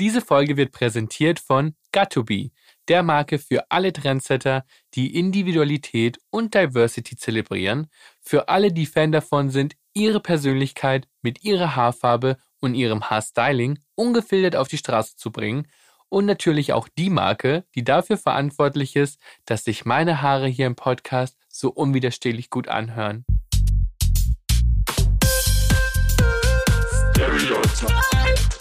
Diese Folge wird präsentiert von Got2Be, der Marke für alle Trendsetter, die Individualität und Diversity zelebrieren, für alle, die Fan davon sind, ihre Persönlichkeit mit ihrer Haarfarbe und ihrem Haarstyling ungefiltert auf die Straße zu bringen und natürlich auch die Marke, die dafür verantwortlich ist, dass sich meine Haare hier im Podcast so unwiderstehlich gut anhören. Stereotype.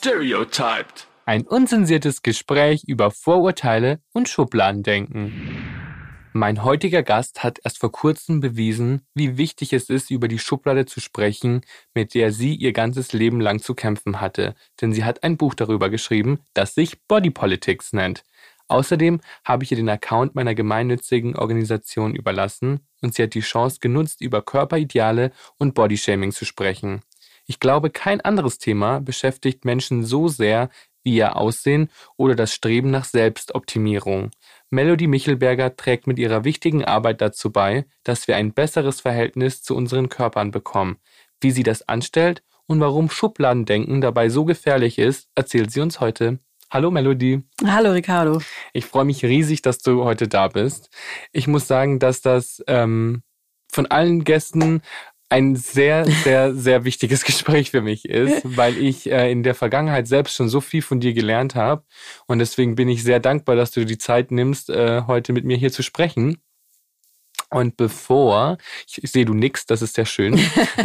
Stereotyped. Ein unzensiertes Gespräch über Vorurteile und Schubladendenken. Mein heutiger Gast hat erst vor kurzem bewiesen, wie wichtig es ist, über die Schublade zu sprechen, mit der sie ihr ganzes Leben lang zu kämpfen hatte, denn sie hat ein Buch darüber geschrieben, das sich Body Politics nennt. Außerdem habe ich ihr den Account meiner gemeinnützigen Organisation überlassen und sie hat die Chance genutzt, über Körperideale und Bodyshaming zu sprechen. Ich glaube, kein anderes Thema beschäftigt Menschen so sehr wie ihr Aussehen oder das Streben nach Selbstoptimierung. Melody Michelberger trägt mit ihrer wichtigen Arbeit dazu bei, dass wir ein besseres Verhältnis zu unseren Körpern bekommen. Wie sie das anstellt und warum Schubladendenken dabei so gefährlich ist, erzählt sie uns heute. Hallo Melody. Hallo Ricardo. Ich freue mich riesig, dass du heute da bist. Ich muss sagen, dass das ähm, von allen Gästen ein sehr, sehr, sehr wichtiges Gespräch für mich ist, weil ich äh, in der Vergangenheit selbst schon so viel von dir gelernt habe. Und deswegen bin ich sehr dankbar, dass du die Zeit nimmst, äh, heute mit mir hier zu sprechen. Und bevor, ich, ich sehe du nix, das ist sehr schön.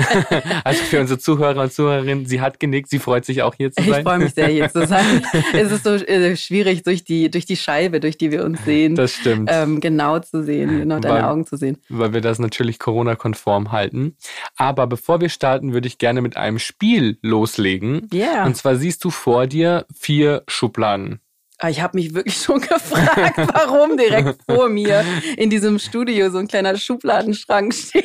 also für unsere Zuhörer und Zuhörerinnen, sie hat genickt, sie freut sich auch hier zu sein. Ich freue mich sehr, hier zu sein. es ist so äh, schwierig, durch die, durch die Scheibe, durch die wir uns sehen. Das stimmt. Ähm, genau zu sehen, genau deine weil, Augen zu sehen. Weil wir das natürlich Corona-konform halten. Aber bevor wir starten, würde ich gerne mit einem Spiel loslegen. Ja. Yeah. Und zwar siehst du vor dir vier Schubladen. Ah, ich habe mich wirklich schon gefragt, warum direkt vor mir in diesem Studio so ein kleiner Schubladenschrank steht.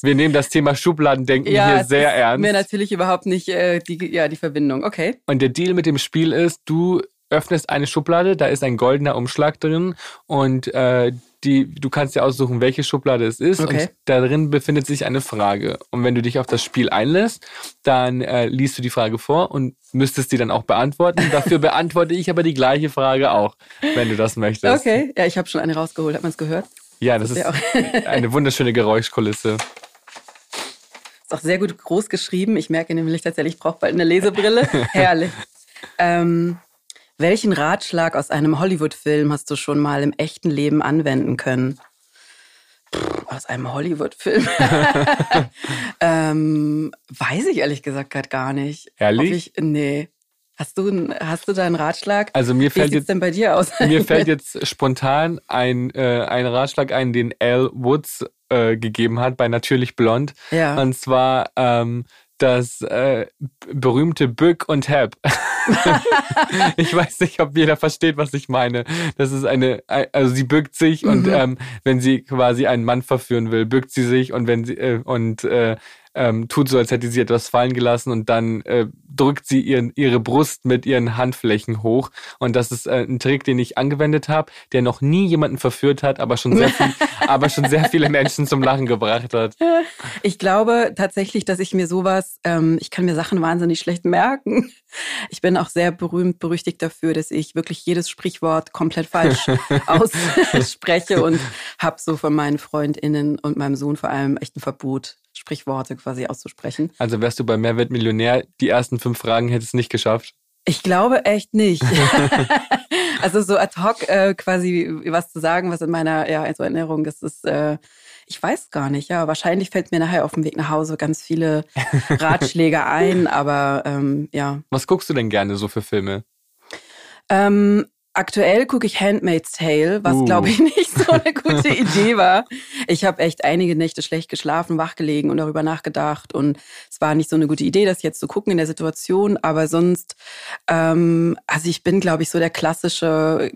Wir nehmen das Thema Schubladendenken ja, hier sehr ernst. Mir natürlich überhaupt nicht äh, die, ja, die Verbindung. Okay. Und der Deal mit dem Spiel ist, du öffnest eine Schublade, da ist ein goldener Umschlag drin und äh, die, du kannst dir aussuchen, welche Schublade es ist okay. und da drin befindet sich eine Frage. Und wenn du dich auf das Spiel einlässt, dann äh, liest du die Frage vor und müsstest die dann auch beantworten. Dafür beantworte ich aber die gleiche Frage auch, wenn du das möchtest. Okay, ja, ich habe schon eine rausgeholt. Hat man es gehört? Ja, das, das ist eine wunderschöne Geräuschkulisse. Ist auch sehr gut groß geschrieben. Ich merke nämlich tatsächlich, ich brauche bald eine Lesebrille. Herrlich. Ähm, welchen Ratschlag aus einem Hollywood-Film hast du schon mal im echten Leben anwenden können? Pff, aus einem Hollywood-Film? ähm, weiß ich ehrlich gesagt gerade gar nicht. Ehrlich? Ich, nee. Hast du, hast du da einen Ratschlag? Also mir fällt Wie jetzt denn bei dir aus? Mir fällt jetzt spontan ein, äh, ein Ratschlag ein, den Al Woods äh, gegeben hat bei Natürlich Blond. Ja. Und zwar ähm, das äh, berühmte Bück und Hab. ich weiß nicht, ob jeder versteht, was ich meine. Das ist eine, also sie bückt sich mhm. und ähm, wenn sie quasi einen Mann verführen will, bückt sie sich und wenn sie äh, und äh, ähm, tut so, als hätte sie etwas fallen gelassen und dann äh, drückt sie ihren, ihre Brust mit ihren Handflächen hoch. Und das ist äh, ein Trick, den ich angewendet habe, der noch nie jemanden verführt hat, aber schon sehr viel, aber schon sehr viele Menschen zum Lachen gebracht hat. Ich glaube tatsächlich, dass ich mir sowas, ähm, ich kann mir Sachen wahnsinnig schlecht merken. Ich bin auch sehr berühmt, berüchtigt dafür, dass ich wirklich jedes Sprichwort komplett falsch ausspreche und habe so von meinen FreundInnen und meinem Sohn vor allem echt ein Verbot Sprichworte quasi auszusprechen. Also wärst du bei Mehrwert Millionär, die ersten fünf Fragen hättest du nicht geschafft? Ich glaube echt nicht. also so ad hoc äh, quasi was zu sagen, was in meiner ja, also Erinnerung ist, ist äh, ich weiß gar nicht, ja. Wahrscheinlich fällt mir nachher auf dem Weg nach Hause ganz viele Ratschläge ein, aber ähm, ja. Was guckst du denn gerne so für Filme? Ähm, Aktuell gucke ich Handmaid's Tale, was uh. glaube ich nicht so eine gute Idee war. Ich habe echt einige Nächte schlecht geschlafen, wachgelegen und darüber nachgedacht. Und es war nicht so eine gute Idee, das jetzt zu gucken in der Situation. Aber sonst, ähm, also ich bin, glaube ich, so der klassische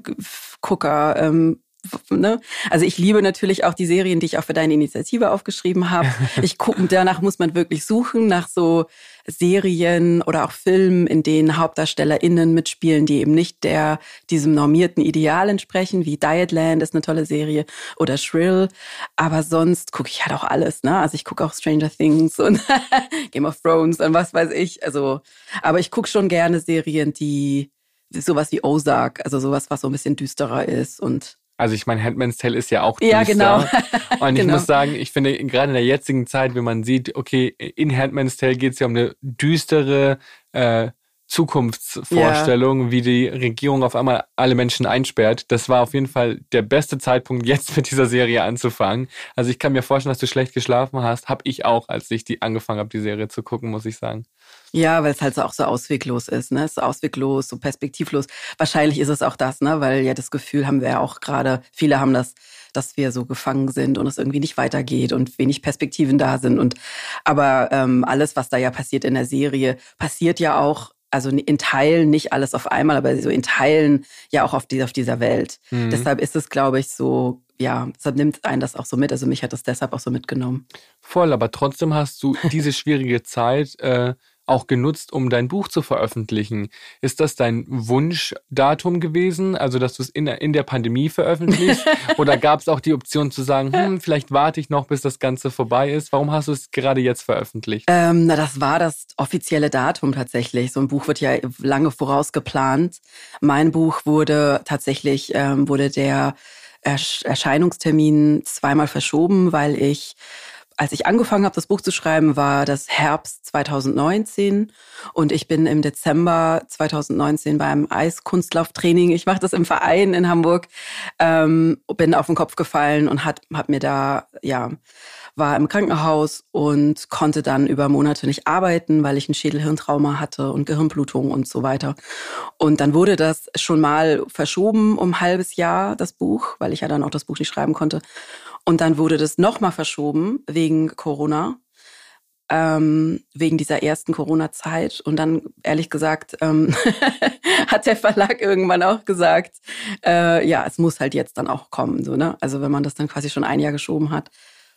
Gucker. Ähm, ne? Also ich liebe natürlich auch die Serien, die ich auch für deine Initiative aufgeschrieben habe. Ich gucke, danach muss man wirklich suchen nach so Serien oder auch Filmen, in denen HauptdarstellerInnen mitspielen, die eben nicht der, diesem normierten Ideal entsprechen, wie Dietland ist eine tolle Serie oder Shrill. Aber sonst gucke ich halt auch alles, ne? Also ich gucke auch Stranger Things und Game of Thrones und was weiß ich. Also, aber ich gucke schon gerne Serien, die sowas wie Ozark, also sowas, was so ein bisschen düsterer ist und also ich meine, Handman's Tale ist ja auch düster. Ja, genau. Und ich genau. muss sagen, ich finde gerade in der jetzigen Zeit, wenn man sieht, okay, in Handman's Tale geht es ja um eine düstere äh, Zukunftsvorstellung, ja. wie die Regierung auf einmal alle Menschen einsperrt. Das war auf jeden Fall der beste Zeitpunkt, jetzt mit dieser Serie anzufangen. Also ich kann mir vorstellen, dass du schlecht geschlafen hast. Hab ich auch, als ich die angefangen habe, die Serie zu gucken, muss ich sagen. Ja, weil es halt so auch so ausweglos ist, ne? Es ist ausweglos, so perspektivlos. Wahrscheinlich ist es auch das, ne? Weil ja das Gefühl haben wir ja auch gerade, viele haben das, dass wir so gefangen sind und es irgendwie nicht weitergeht und wenig Perspektiven da sind. Und aber ähm, alles, was da ja passiert in der Serie, passiert ja auch also in Teilen nicht alles auf einmal, aber so in Teilen ja auch auf, die, auf dieser Welt. Mhm. Deshalb ist es, glaube ich, so, ja, deshalb nimmt einen das auch so mit. Also mich hat das deshalb auch so mitgenommen. Voll, aber trotzdem hast du diese schwierige Zeit äh, auch genutzt, um dein Buch zu veröffentlichen. Ist das dein Wunschdatum gewesen, also dass du es in, in der Pandemie veröffentlichst? Oder gab es auch die Option zu sagen, hm, vielleicht warte ich noch, bis das Ganze vorbei ist? Warum hast du es gerade jetzt veröffentlicht? Ähm, na, das war das offizielle Datum tatsächlich. So ein Buch wird ja lange vorausgeplant. Mein Buch wurde tatsächlich, ähm, wurde der Erscheinungstermin zweimal verschoben, weil ich als ich angefangen habe, das Buch zu schreiben, war das Herbst 2019 und ich bin im Dezember 2019 beim Eiskunstlauftraining, ich mache das im Verein in Hamburg, ähm, bin auf den Kopf gefallen und hat, hat mir da, ja, war im Krankenhaus und konnte dann über Monate nicht arbeiten, weil ich ein Schädelhirntrauma hatte und Gehirnblutung und so weiter. Und dann wurde das schon mal verschoben um ein halbes Jahr, das Buch, weil ich ja dann auch das Buch nicht schreiben konnte. Und dann wurde das nochmal verschoben wegen Corona, ähm, wegen dieser ersten Corona-Zeit. Und dann, ehrlich gesagt, ähm, hat der Verlag irgendwann auch gesagt, äh, ja, es muss halt jetzt dann auch kommen. So, ne? Also wenn man das dann quasi schon ein Jahr geschoben hat.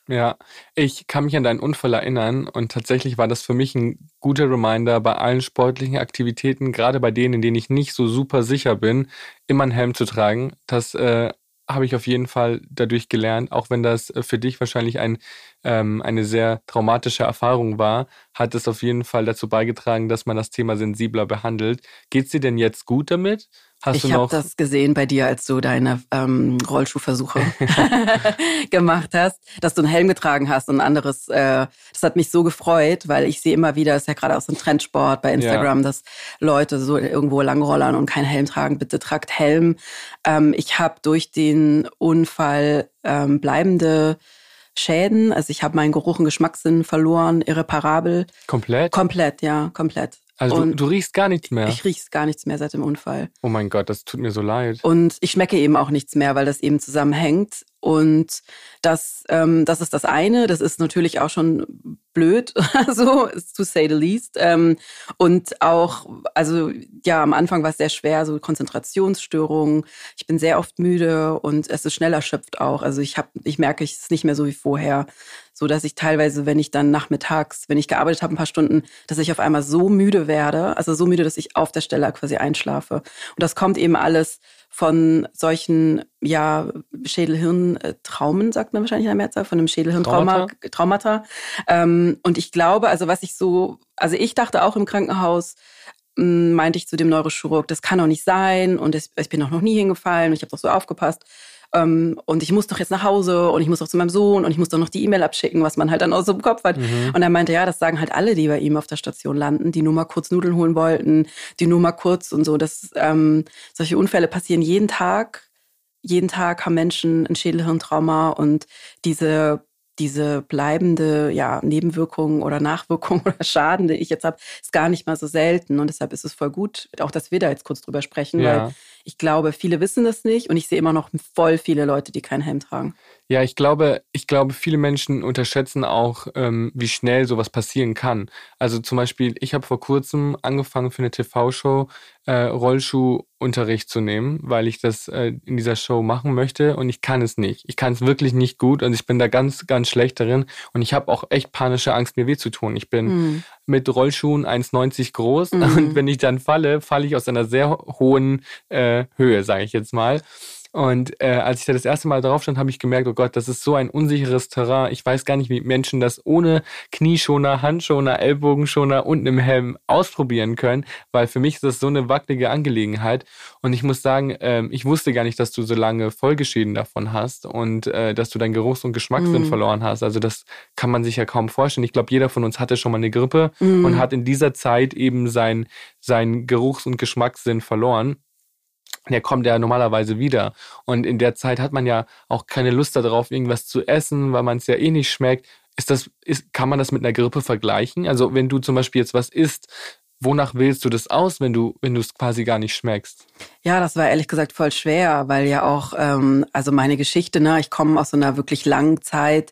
Ja, ich kann mich an deinen Unfall erinnern und tatsächlich war das für mich ein guter Reminder, bei allen sportlichen Aktivitäten, gerade bei denen, in denen ich nicht so super sicher bin, immer einen Helm zu tragen. Das äh, habe ich auf jeden Fall dadurch gelernt, auch wenn das äh, für dich wahrscheinlich ein, ähm, eine sehr traumatische Erfahrung war, hat es auf jeden Fall dazu beigetragen, dass man das Thema sensibler behandelt. Geht es dir denn jetzt gut damit? Hast ich habe das gesehen bei dir, als du deine ähm, Rollschuhversuche gemacht hast, dass du einen Helm getragen hast und ein anderes. Äh, das hat mich so gefreut, weil ich sehe immer wieder, ist ja gerade auch so ein Trendsport bei Instagram, ja. dass Leute so irgendwo langrollern und keinen Helm tragen. Bitte tragt Helm. Ähm, ich habe durch den Unfall ähm, bleibende Schäden. Also ich habe meinen Geruch und Geschmackssinn verloren, irreparabel. Komplett? Komplett, ja, komplett. Also du, du, riechst gar nichts mehr. Ich riech's gar nichts mehr seit dem Unfall. Oh mein Gott, das tut mir so leid. Und ich schmecke eben auch nichts mehr, weil das eben zusammenhängt. Und das, ähm, das ist das eine. Das ist natürlich auch schon blöd, so to say the least. Ähm, und auch, also ja, am Anfang war es sehr schwer, so Konzentrationsstörungen. Ich bin sehr oft müde und es ist schnell erschöpft auch. Also ich habe, ich merke, es ist nicht mehr so wie vorher so dass ich teilweise, wenn ich dann nachmittags, wenn ich gearbeitet habe, ein paar Stunden, dass ich auf einmal so müde werde, also so müde, dass ich auf der Stelle quasi einschlafe. Und das kommt eben alles von solchen, ja, Schädelhirntraumen, sagt man wahrscheinlich in der Mehrzahl, von einem Schädelhirntrauma, Traumata. Traumata. Ähm, und ich glaube, also was ich so, also ich dachte auch im Krankenhaus, hm, meinte ich zu dem Neurochirurg, das kann doch nicht sein und ich bin auch noch nie hingefallen und ich habe doch so aufgepasst ähm, und ich muss doch jetzt nach Hause und ich muss doch zu meinem Sohn und ich muss doch noch die E-Mail abschicken, was man halt dann aus dem Kopf hat. Mhm. Und er meinte, ja, das sagen halt alle, die bei ihm auf der Station landen, die nur mal kurz Nudeln holen wollten, die nur mal kurz und so. Das, ähm, solche Unfälle passieren jeden Tag. Jeden Tag haben Menschen ein Schädelhirntrauma und diese diese bleibende ja, Nebenwirkung oder Nachwirkung oder Schaden, den ich jetzt habe, ist gar nicht mal so selten. Und deshalb ist es voll gut, auch dass wir da jetzt kurz drüber sprechen, ja. weil ich glaube, viele wissen das nicht und ich sehe immer noch voll viele Leute, die keinen Helm tragen. Ja, ich glaube, ich glaube, viele Menschen unterschätzen auch, ähm, wie schnell sowas passieren kann. Also zum Beispiel, ich habe vor kurzem angefangen für eine TV-Show äh, Rollschuhunterricht zu nehmen, weil ich das äh, in dieser Show machen möchte und ich kann es nicht. Ich kann es wirklich nicht gut und ich bin da ganz, ganz schlecht darin und ich habe auch echt panische Angst, mir weh zu tun. Ich bin mhm. mit Rollschuhen 1,90 groß mhm. und wenn ich dann falle, falle ich aus einer sehr hohen äh, Höhe, sage ich jetzt mal. Und äh, als ich da das erste Mal drauf stand, habe ich gemerkt, oh Gott, das ist so ein unsicheres Terrain. Ich weiß gar nicht, wie Menschen das ohne Knieschoner, Handschoner, Ellbogenschoner und einem Helm ausprobieren können, weil für mich ist das so eine wackelige Angelegenheit. Und ich muss sagen, äh, ich wusste gar nicht, dass du so lange Folgeschäden davon hast und äh, dass du deinen Geruchs- und Geschmackssinn mm. verloren hast. Also das kann man sich ja kaum vorstellen. Ich glaube, jeder von uns hatte schon mal eine Grippe mm. und hat in dieser Zeit eben sein, sein Geruchs- und Geschmackssinn verloren der kommt ja normalerweise wieder. Und in der Zeit hat man ja auch keine Lust darauf, irgendwas zu essen, weil man es ja eh nicht schmeckt. Ist das, ist, kann man das mit einer Grippe vergleichen? Also wenn du zum Beispiel jetzt was isst, wonach wählst du das aus, wenn du, wenn du es quasi gar nicht schmeckst? Ja, das war ehrlich gesagt voll schwer, weil ja auch, ähm, also meine Geschichte, ne, ich komme aus so einer wirklich langen Zeit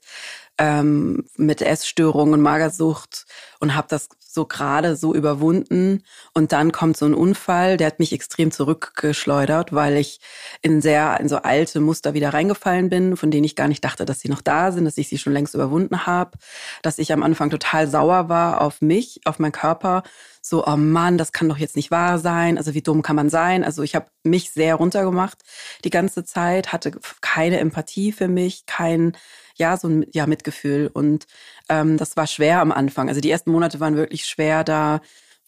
ähm, mit Essstörungen, Magersucht und habe das so gerade so überwunden. Und dann kommt so ein Unfall, der hat mich extrem zurückgeschleudert, weil ich in sehr, in so alte Muster wieder reingefallen bin, von denen ich gar nicht dachte, dass sie noch da sind, dass ich sie schon längst überwunden habe, dass ich am Anfang total sauer war auf mich, auf meinen Körper. So, oh Mann, das kann doch jetzt nicht wahr sein. Also wie dumm kann man sein? Also ich habe mich sehr runtergemacht die ganze Zeit, hatte keine Empathie für mich, kein ja, so ein ja, Mitgefühl. Und ähm, das war schwer am Anfang. Also die ersten Monate waren wirklich schwer, da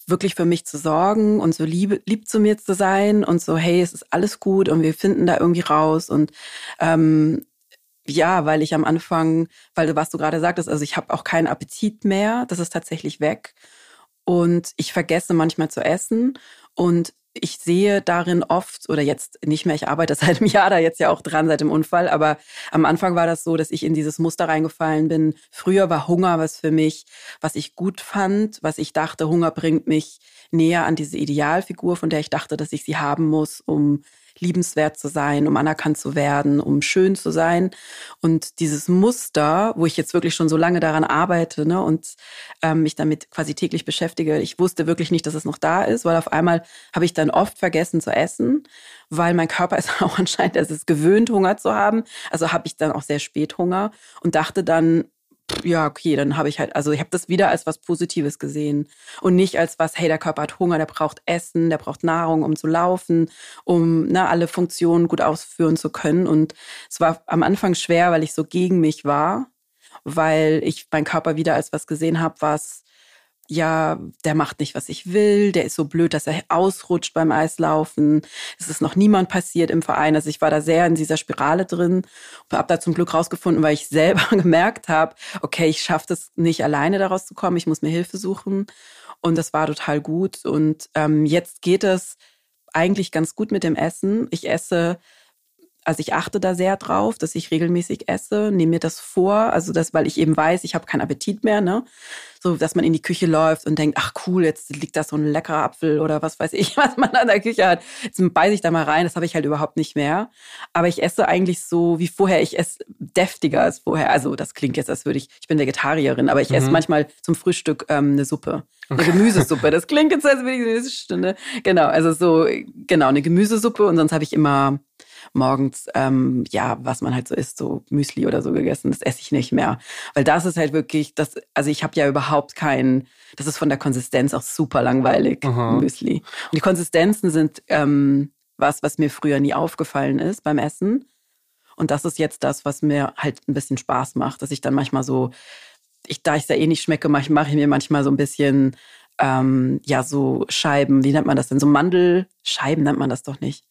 wirklich für mich zu sorgen und so lieb, lieb zu mir zu sein und so, hey, es ist alles gut und wir finden da irgendwie raus. Und ähm, ja, weil ich am Anfang, weil was du gerade sagtest, also ich habe auch keinen Appetit mehr, das ist tatsächlich weg. Und ich vergesse manchmal zu essen. Und ich sehe darin oft, oder jetzt nicht mehr, ich arbeite seit einem Jahr da jetzt ja auch dran seit dem Unfall, aber am Anfang war das so, dass ich in dieses Muster reingefallen bin. Früher war Hunger was für mich, was ich gut fand, was ich dachte, Hunger bringt mich näher an diese Idealfigur, von der ich dachte, dass ich sie haben muss, um liebenswert zu sein, um anerkannt zu werden, um schön zu sein. Und dieses Muster, wo ich jetzt wirklich schon so lange daran arbeite ne, und ähm, mich damit quasi täglich beschäftige, ich wusste wirklich nicht, dass es noch da ist, weil auf einmal habe ich dann oft vergessen zu essen, weil mein Körper ist auch anscheinend, es ist gewöhnt, Hunger zu haben. Also habe ich dann auch sehr spät Hunger und dachte dann, ja, okay, dann habe ich halt, also ich habe das wieder als was Positives gesehen und nicht als was, hey, der Körper hat Hunger, der braucht Essen, der braucht Nahrung, um zu laufen, um ne, alle Funktionen gut ausführen zu können. Und es war am Anfang schwer, weil ich so gegen mich war, weil ich meinen Körper wieder als was gesehen habe, was ja, der macht nicht, was ich will, der ist so blöd, dass er ausrutscht beim Eislaufen. Es ist noch niemand passiert im Verein. Also ich war da sehr in dieser Spirale drin und habe da zum Glück rausgefunden, weil ich selber gemerkt habe, okay, ich schaffe das nicht alleine daraus zu kommen, ich muss mir Hilfe suchen. Und das war total gut. Und ähm, jetzt geht es eigentlich ganz gut mit dem Essen. Ich esse also ich achte da sehr drauf, dass ich regelmäßig esse, nehme mir das vor, also das, weil ich eben weiß, ich habe keinen Appetit mehr, ne? So, dass man in die Küche läuft und denkt, ach cool, jetzt liegt da so ein leckerer Apfel oder was weiß ich, was man an der Küche hat. Jetzt beiße ich da mal rein, das habe ich halt überhaupt nicht mehr. Aber ich esse eigentlich so wie vorher, ich esse deftiger als vorher. Also das klingt jetzt, als würde ich, ich bin Vegetarierin, aber ich mhm. esse manchmal zum Frühstück ähm, eine Suppe. Eine Gemüsesuppe. Das klingt jetzt, als würde ich eine Stunde. Genau, also so, genau, eine Gemüsesuppe und sonst habe ich immer morgens, ähm, ja, was man halt so isst, so Müsli oder so gegessen, das esse ich nicht mehr. Weil das ist halt wirklich, das, also ich habe ja überhaupt keinen, das ist von der Konsistenz auch super langweilig, Aha. Müsli. Und die Konsistenzen sind ähm, was, was mir früher nie aufgefallen ist beim Essen. Und das ist jetzt das, was mir halt ein bisschen Spaß macht, dass ich dann manchmal so, ich, da ich es ja eh nicht schmecke, mache mach ich mir manchmal so ein bisschen, ähm, ja, so Scheiben, wie nennt man das denn? So Mandelscheiben nennt man das doch nicht.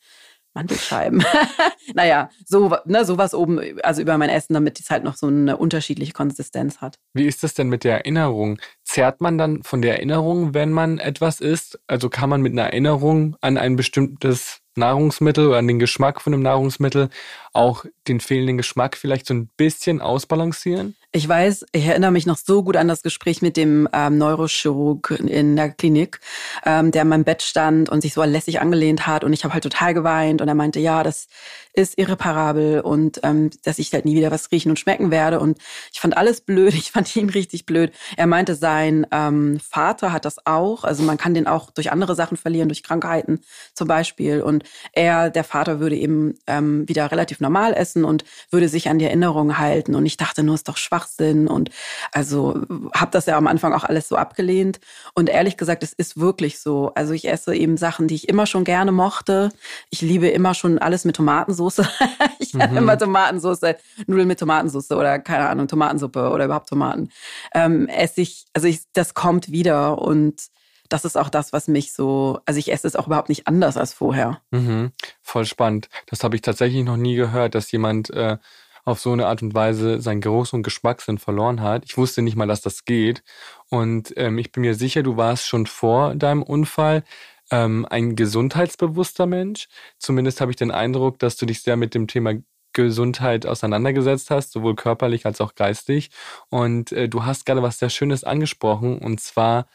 Mandelscheiben. naja, so, ne, sowas oben, also über mein Essen, damit es halt noch so eine unterschiedliche Konsistenz hat. Wie ist das denn mit der Erinnerung? Zerrt man dann von der Erinnerung, wenn man etwas isst? Also kann man mit einer Erinnerung an ein bestimmtes Nahrungsmittel oder an den Geschmack von einem Nahrungsmittel auch den fehlenden Geschmack vielleicht so ein bisschen ausbalancieren? Ich weiß, ich erinnere mich noch so gut an das Gespräch mit dem ähm, Neurochirurg in der Klinik, ähm, der in meinem Bett stand und sich so lässig angelehnt hat und ich habe halt total geweint und er meinte, ja, das ist irreparabel und ähm, dass ich halt nie wieder was riechen und schmecken werde und ich fand alles blöd, ich fand ihn richtig blöd. Er meinte, sein ähm, Vater hat das auch, also man kann den auch durch andere Sachen verlieren, durch Krankheiten zum Beispiel und er, der Vater würde eben ähm, wieder relativ normal essen und würde sich an die Erinnerungen halten und ich dachte nur, ist doch schwach Schwachsinn und also habe das ja am Anfang auch alles so abgelehnt und ehrlich gesagt, es ist wirklich so. Also ich esse eben Sachen, die ich immer schon gerne mochte. Ich liebe immer schon alles mit Tomatensauce. ich mhm. immer Tomatensauce, Nudeln mit Tomatensauce oder keine Ahnung, Tomatensuppe oder überhaupt Tomaten. Ähm, esse ich, also ich, das kommt wieder und das ist auch das, was mich so, also ich esse es auch überhaupt nicht anders als vorher. Mhm, voll spannend. Das habe ich tatsächlich noch nie gehört, dass jemand äh, auf so eine Art und Weise seinen Geruchs- und Geschmackssinn verloren hat. Ich wusste nicht mal, dass das geht. Und ähm, ich bin mir sicher, du warst schon vor deinem Unfall ähm, ein gesundheitsbewusster Mensch. Zumindest habe ich den Eindruck, dass du dich sehr mit dem Thema Gesundheit auseinandergesetzt hast, sowohl körperlich als auch geistig. Und äh, du hast gerade was sehr Schönes angesprochen, und zwar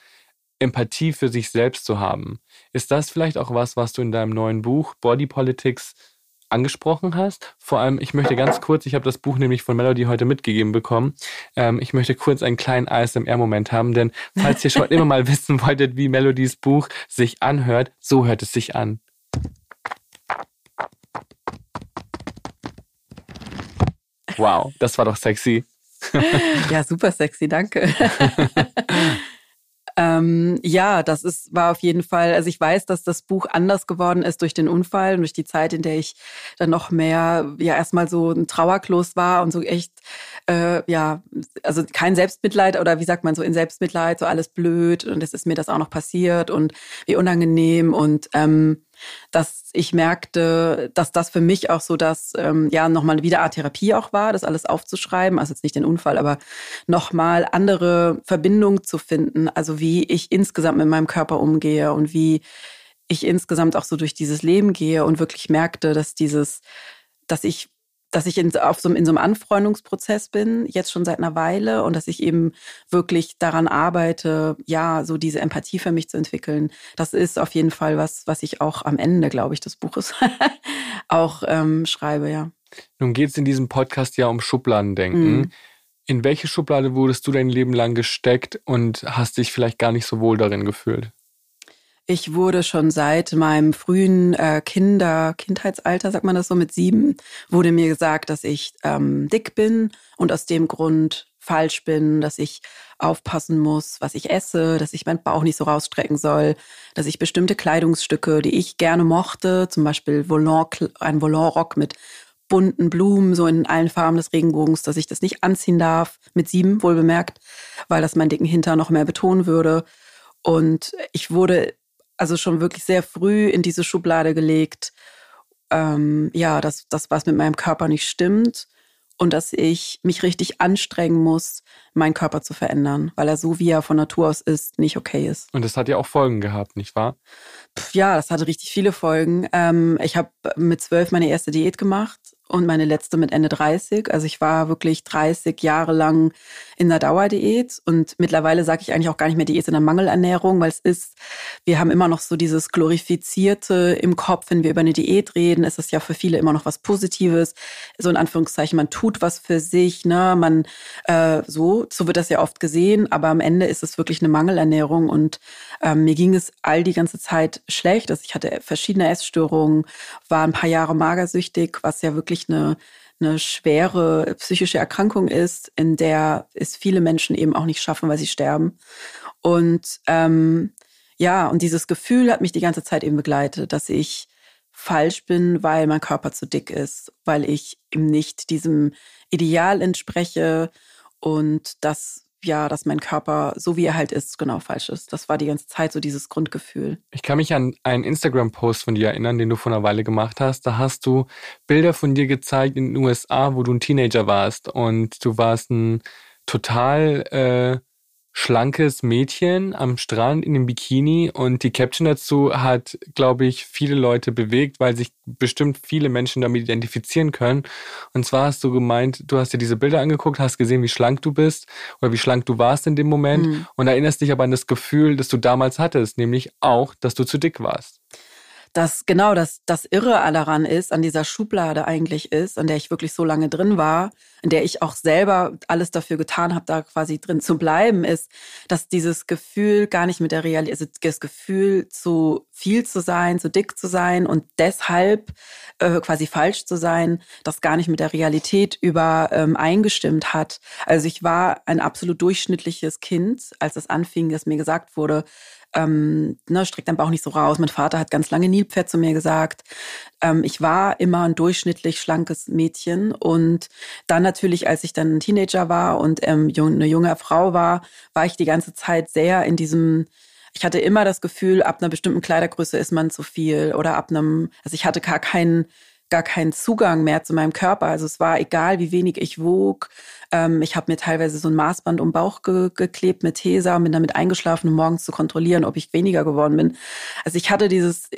Empathie für sich selbst zu haben. Ist das vielleicht auch was, was du in deinem neuen Buch Body Politics angesprochen hast. Vor allem, ich möchte ganz kurz, ich habe das Buch nämlich von Melody heute mitgegeben bekommen. Ähm, ich möchte kurz einen kleinen ASMR-Moment haben, denn falls ihr schon immer mal wissen wolltet, wie Melodys Buch sich anhört, so hört es sich an. Wow, das war doch sexy. ja, super sexy, danke. Ähm, ja, das ist, war auf jeden Fall, also ich weiß, dass das Buch anders geworden ist durch den Unfall und durch die Zeit, in der ich dann noch mehr, ja, erstmal so ein Trauerklos war und so echt, äh, ja, also kein Selbstmitleid oder wie sagt man so in Selbstmitleid, so alles blöd und es ist mir das auch noch passiert und wie unangenehm und ähm, dass ich merkte, dass das für mich auch so das, ähm, ja, nochmal wieder Art Therapie auch war, das alles aufzuschreiben, also jetzt nicht den Unfall, aber nochmal andere Verbindungen zu finden, also wie ich insgesamt mit meinem Körper umgehe und wie ich insgesamt auch so durch dieses Leben gehe und wirklich merkte, dass dieses, dass ich dass ich in, auf so, in so einem Anfreundungsprozess bin, jetzt schon seit einer Weile und dass ich eben wirklich daran arbeite, ja, so diese Empathie für mich zu entwickeln. Das ist auf jeden Fall was, was ich auch am Ende, glaube ich, des Buches auch ähm, schreibe, ja. Nun geht es in diesem Podcast ja um Schubladendenken. Mhm. In welche Schublade wurdest du dein Leben lang gesteckt und hast dich vielleicht gar nicht so wohl darin gefühlt? Ich wurde schon seit meinem frühen äh, Kinder, Kindheitsalter, sagt man das so, mit sieben, wurde mir gesagt, dass ich ähm, dick bin und aus dem Grund falsch bin, dass ich aufpassen muss, was ich esse, dass ich meinen Bauch nicht so rausstrecken soll, dass ich bestimmte Kleidungsstücke, die ich gerne mochte, zum Beispiel Volant, ein Volantrock mit bunten Blumen, so in allen Farben des Regenbogens, dass ich das nicht anziehen darf, mit sieben wohl bemerkt, weil das meinen dicken Hinter noch mehr betonen würde. Und ich wurde also schon wirklich sehr früh in diese Schublade gelegt, ähm, ja, dass das, was mit meinem Körper nicht stimmt und dass ich mich richtig anstrengen muss, meinen Körper zu verändern, weil er so, wie er von Natur aus ist, nicht okay ist. Und das hat ja auch Folgen gehabt, nicht wahr? Ja, das hatte richtig viele Folgen. Ähm, ich habe mit zwölf meine erste Diät gemacht und meine letzte mit Ende 30. Also ich war wirklich 30 Jahre lang in der Dauerdiät und mittlerweile sage ich eigentlich auch gar nicht mehr Diät, sondern Mangelernährung, weil es ist, wir haben immer noch so dieses Glorifizierte im Kopf, wenn wir über eine Diät reden, ist es ja für viele immer noch was Positives. So in Anführungszeichen, man tut was für sich, ne, man äh, so, so wird das ja oft gesehen, aber am Ende ist es wirklich eine Mangelernährung und ähm, mir ging es all die ganze Zeit schlecht. Also ich hatte verschiedene Essstörungen, war ein paar Jahre magersüchtig, was ja wirklich wirklich eine, eine schwere psychische Erkrankung ist, in der es viele Menschen eben auch nicht schaffen, weil sie sterben. Und ähm, ja, und dieses Gefühl hat mich die ganze Zeit eben begleitet, dass ich falsch bin, weil mein Körper zu dick ist, weil ich ihm nicht diesem Ideal entspreche und dass ja, dass mein Körper, so wie er halt ist, genau falsch ist. Das war die ganze Zeit so dieses Grundgefühl. Ich kann mich an einen Instagram-Post von dir erinnern, den du vor einer Weile gemacht hast. Da hast du Bilder von dir gezeigt in den USA, wo du ein Teenager warst und du warst ein total äh, schlankes Mädchen am Strand in dem Bikini und die Caption dazu hat, glaube ich, viele Leute bewegt, weil sich bestimmt viele Menschen damit identifizieren können. Und zwar hast du gemeint, du hast dir diese Bilder angeguckt, hast gesehen, wie schlank du bist oder wie schlank du warst in dem Moment mhm. und erinnerst dich aber an das Gefühl, das du damals hattest, nämlich auch, dass du zu dick warst dass genau das, das Irre daran ist, an dieser Schublade eigentlich ist, an der ich wirklich so lange drin war, in der ich auch selber alles dafür getan habe, da quasi drin zu bleiben, ist, dass dieses Gefühl gar nicht mit der Realität, also das Gefühl zu viel zu sein, zu dick zu sein und deshalb äh, quasi falsch zu sein, das gar nicht mit der Realität übereingestimmt ähm, hat. Also ich war ein absolut durchschnittliches Kind, als es anfing, dass mir gesagt wurde, ähm, ne, streck dein Bauch nicht so raus. Mein Vater hat ganz lange Nilpferd zu mir gesagt. Ähm, ich war immer ein durchschnittlich schlankes Mädchen und dann natürlich, als ich dann ein Teenager war und ähm, eine junge Frau war, war ich die ganze Zeit sehr in diesem ich hatte immer das Gefühl, ab einer bestimmten Kleidergröße ist man zu viel oder ab einem, also ich hatte gar keinen gar keinen Zugang mehr zu meinem Körper. Also es war egal, wie wenig ich wog. Ähm, ich habe mir teilweise so ein Maßband um den Bauch ge geklebt mit Tesa, bin damit eingeschlafen, um morgens zu kontrollieren, ob ich weniger geworden bin. Also ich hatte dieses,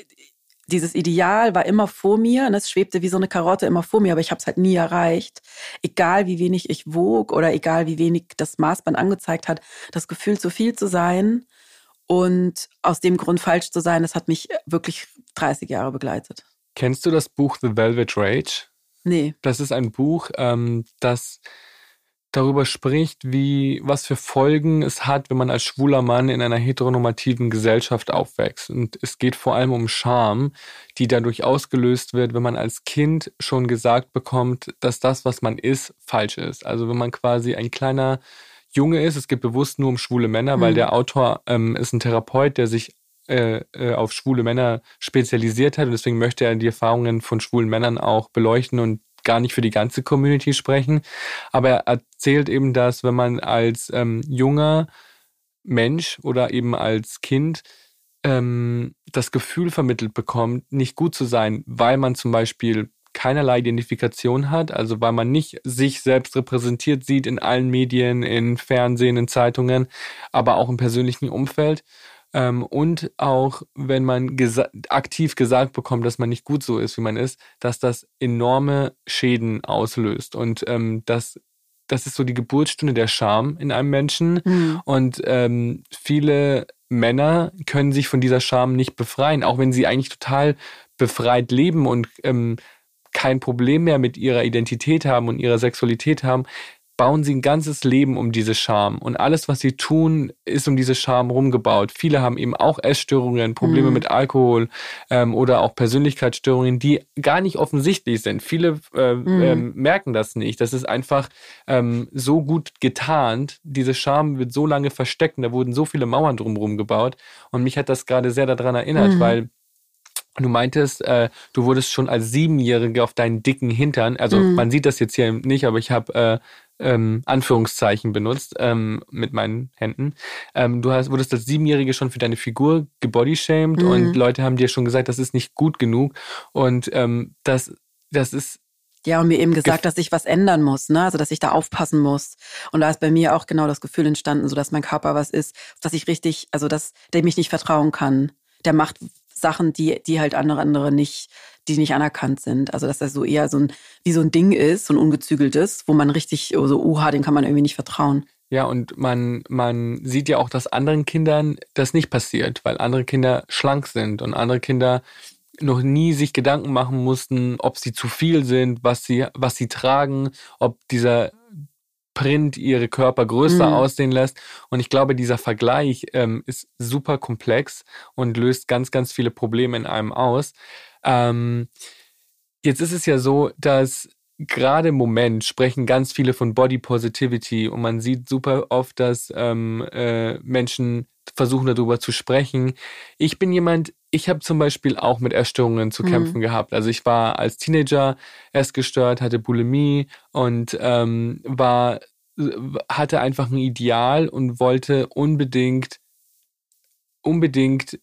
dieses Ideal war immer vor mir und es schwebte wie so eine Karotte immer vor mir, aber ich habe es halt nie erreicht. Egal wie wenig ich wog oder egal wie wenig das Maßband angezeigt hat, das Gefühl zu viel zu sein und aus dem Grund falsch zu sein, das hat mich wirklich 30 Jahre begleitet. Kennst du das Buch The Velvet Rage? Nee. Das ist ein Buch, ähm, das darüber spricht, wie, was für Folgen es hat, wenn man als schwuler Mann in einer heteronormativen Gesellschaft aufwächst. Und es geht vor allem um Scham, die dadurch ausgelöst wird, wenn man als Kind schon gesagt bekommt, dass das, was man ist, falsch ist. Also wenn man quasi ein kleiner Junge ist, es geht bewusst nur um schwule Männer, mhm. weil der Autor ähm, ist ein Therapeut, der sich äh, äh, auf schwule Männer spezialisiert hat und deswegen möchte er die Erfahrungen von schwulen Männern auch beleuchten und gar nicht für die ganze Community sprechen. Aber er erzählt eben, dass wenn man als ähm, junger Mensch oder eben als Kind ähm, das Gefühl vermittelt bekommt, nicht gut zu sein, weil man zum Beispiel keinerlei Identifikation hat, also weil man nicht sich selbst repräsentiert sieht in allen Medien, in Fernsehen, in Zeitungen, aber auch im persönlichen Umfeld ähm, und auch, wenn man gesa aktiv gesagt bekommt, dass man nicht gut so ist, wie man ist, dass das enorme Schäden auslöst. Und ähm, das, das ist so die Geburtsstunde der Scham in einem Menschen. Mhm. Und ähm, viele Männer können sich von dieser Scham nicht befreien, auch wenn sie eigentlich total befreit leben und ähm, kein Problem mehr mit ihrer Identität haben und ihrer Sexualität haben, bauen sie ein ganzes Leben um diese Scham. Und alles, was sie tun, ist um diese Scham rumgebaut. Viele haben eben auch Essstörungen, Probleme mhm. mit Alkohol ähm, oder auch Persönlichkeitsstörungen, die gar nicht offensichtlich sind. Viele äh, mhm. ähm, merken das nicht. Das ist einfach ähm, so gut getarnt. Diese Scham wird so lange versteckt und da wurden so viele Mauern drumherum gebaut. Und mich hat das gerade sehr daran erinnert, mhm. weil Du meintest, äh, du wurdest schon als Siebenjährige auf deinen dicken Hintern, also mhm. man sieht das jetzt hier nicht, aber ich habe äh, ähm, Anführungszeichen benutzt ähm, mit meinen Händen. Ähm, du hast, wurdest als Siebenjährige schon für deine Figur gebodyshamed mhm. und Leute haben dir schon gesagt, das ist nicht gut genug. Und ähm, das, das ist ja, und mir eben gesagt, dass ich was ändern muss, ne? Also dass ich da aufpassen muss. Und da ist bei mir auch genau das Gefühl entstanden, so dass mein Körper was ist, dass ich richtig, also dass dem ich nicht vertrauen kann. Der macht Sachen, die, die halt andere andere nicht die nicht anerkannt sind. Also dass das so eher so ein, wie so ein Ding ist, so ein ungezügeltes, wo man richtig so, uha, den kann man irgendwie nicht vertrauen. Ja, und man, man sieht ja auch, dass anderen Kindern das nicht passiert, weil andere Kinder schlank sind und andere Kinder noch nie sich Gedanken machen mussten, ob sie zu viel sind, was sie, was sie tragen, ob dieser Print ihre Körper größer mhm. aussehen lässt. Und ich glaube, dieser Vergleich ähm, ist super komplex und löst ganz, ganz viele Probleme in einem aus. Ähm, jetzt ist es ja so, dass gerade im Moment sprechen ganz viele von Body Positivity und man sieht super oft, dass ähm, äh, Menschen versuchen darüber zu sprechen. Ich bin jemand, ich habe zum Beispiel auch mit Essstörungen zu mhm. kämpfen gehabt. Also ich war als Teenager essgestört, hatte Bulimie und ähm, war hatte einfach ein Ideal und wollte unbedingt unbedingt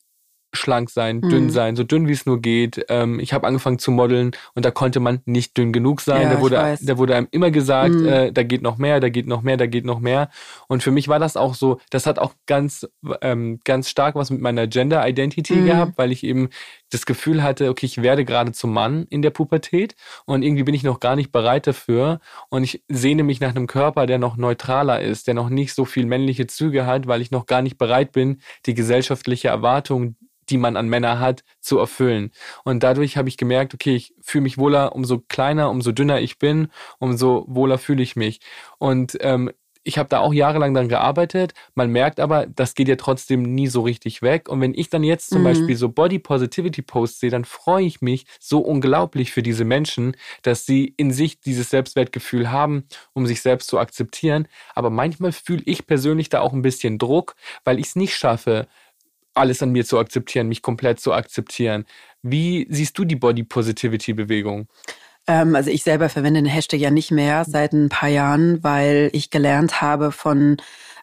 schlank sein, mhm. dünn sein, so dünn wie es nur geht. Ähm, ich habe angefangen zu modeln und da konnte man nicht dünn genug sein. Ja, da, wurde, da wurde einem immer gesagt, mhm. äh, da geht noch mehr, da geht noch mehr, da geht noch mehr. Und für mich war das auch so, das hat auch ganz, ähm, ganz stark was mit meiner Gender Identity mhm. gehabt, weil ich eben das Gefühl hatte, okay, ich werde gerade zum Mann in der Pubertät und irgendwie bin ich noch gar nicht bereit dafür und ich sehne mich nach einem Körper, der noch neutraler ist, der noch nicht so viel männliche Züge hat, weil ich noch gar nicht bereit bin, die gesellschaftliche Erwartung, die man an Männer hat, zu erfüllen. Und dadurch habe ich gemerkt, okay, ich fühle mich wohler, umso kleiner, umso dünner ich bin, umso wohler fühle ich mich. Und ähm, ich habe da auch jahrelang dann gearbeitet. Man merkt aber, das geht ja trotzdem nie so richtig weg. Und wenn ich dann jetzt zum mhm. Beispiel so Body Positivity Posts sehe, dann freue ich mich so unglaublich für diese Menschen, dass sie in sich dieses Selbstwertgefühl haben, um sich selbst zu akzeptieren. Aber manchmal fühle ich persönlich da auch ein bisschen Druck, weil ich es nicht schaffe, alles an mir zu akzeptieren, mich komplett zu akzeptieren. Wie siehst du die Body Positivity Bewegung? Ähm, also ich selber verwende den Hashtag ja nicht mehr seit ein paar Jahren, weil ich gelernt habe von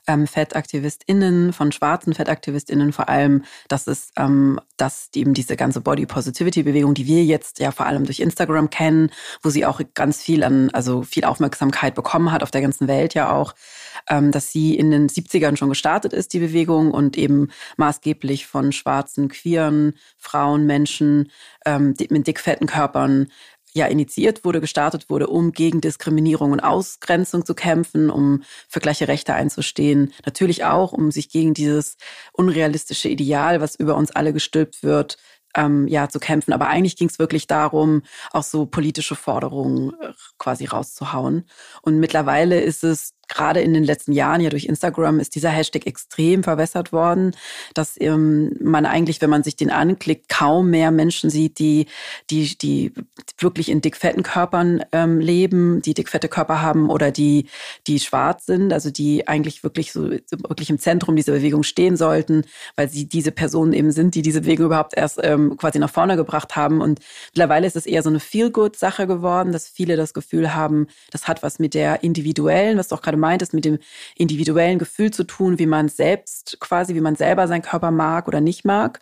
ähm, FettaktivistInnen, von schwarzen FettaktivistInnen vor allem, dass es, ähm, dass eben diese ganze Body Positivity Bewegung, die wir jetzt ja vor allem durch Instagram kennen, wo sie auch ganz viel an, also viel Aufmerksamkeit bekommen hat auf der ganzen Welt ja auch, ähm, dass sie in den 70ern schon gestartet ist, die Bewegung und eben maßgeblich von schwarzen, queeren Frauen, Menschen ähm, mit dickfetten Körpern ja initiiert wurde, gestartet wurde, um gegen Diskriminierung und Ausgrenzung zu kämpfen, um für gleiche Rechte einzustehen. Natürlich auch, um sich gegen dieses unrealistische Ideal, was über uns alle gestülpt wird, ähm, ja zu kämpfen. Aber eigentlich ging es wirklich darum, auch so politische Forderungen äh, quasi rauszuhauen. Und mittlerweile ist es gerade in den letzten Jahren ja durch Instagram ist dieser Hashtag extrem verwässert worden, dass ähm, man eigentlich, wenn man sich den anklickt, kaum mehr Menschen sieht, die, die, die wirklich in dickfetten Körpern ähm, leben, die dickfette Körper haben oder die, die schwarz sind, also die eigentlich wirklich so wirklich im Zentrum dieser Bewegung stehen sollten, weil sie diese Personen eben sind, die diese Bewegung überhaupt erst ähm, quasi nach vorne gebracht haben. Und mittlerweile ist es eher so eine Feel-Good-Sache geworden, dass viele das Gefühl haben, das hat was mit der individuellen, was du auch gerade meintest, mit dem individuellen Gefühl zu tun, wie man selbst quasi, wie man selber seinen Körper mag oder nicht mag.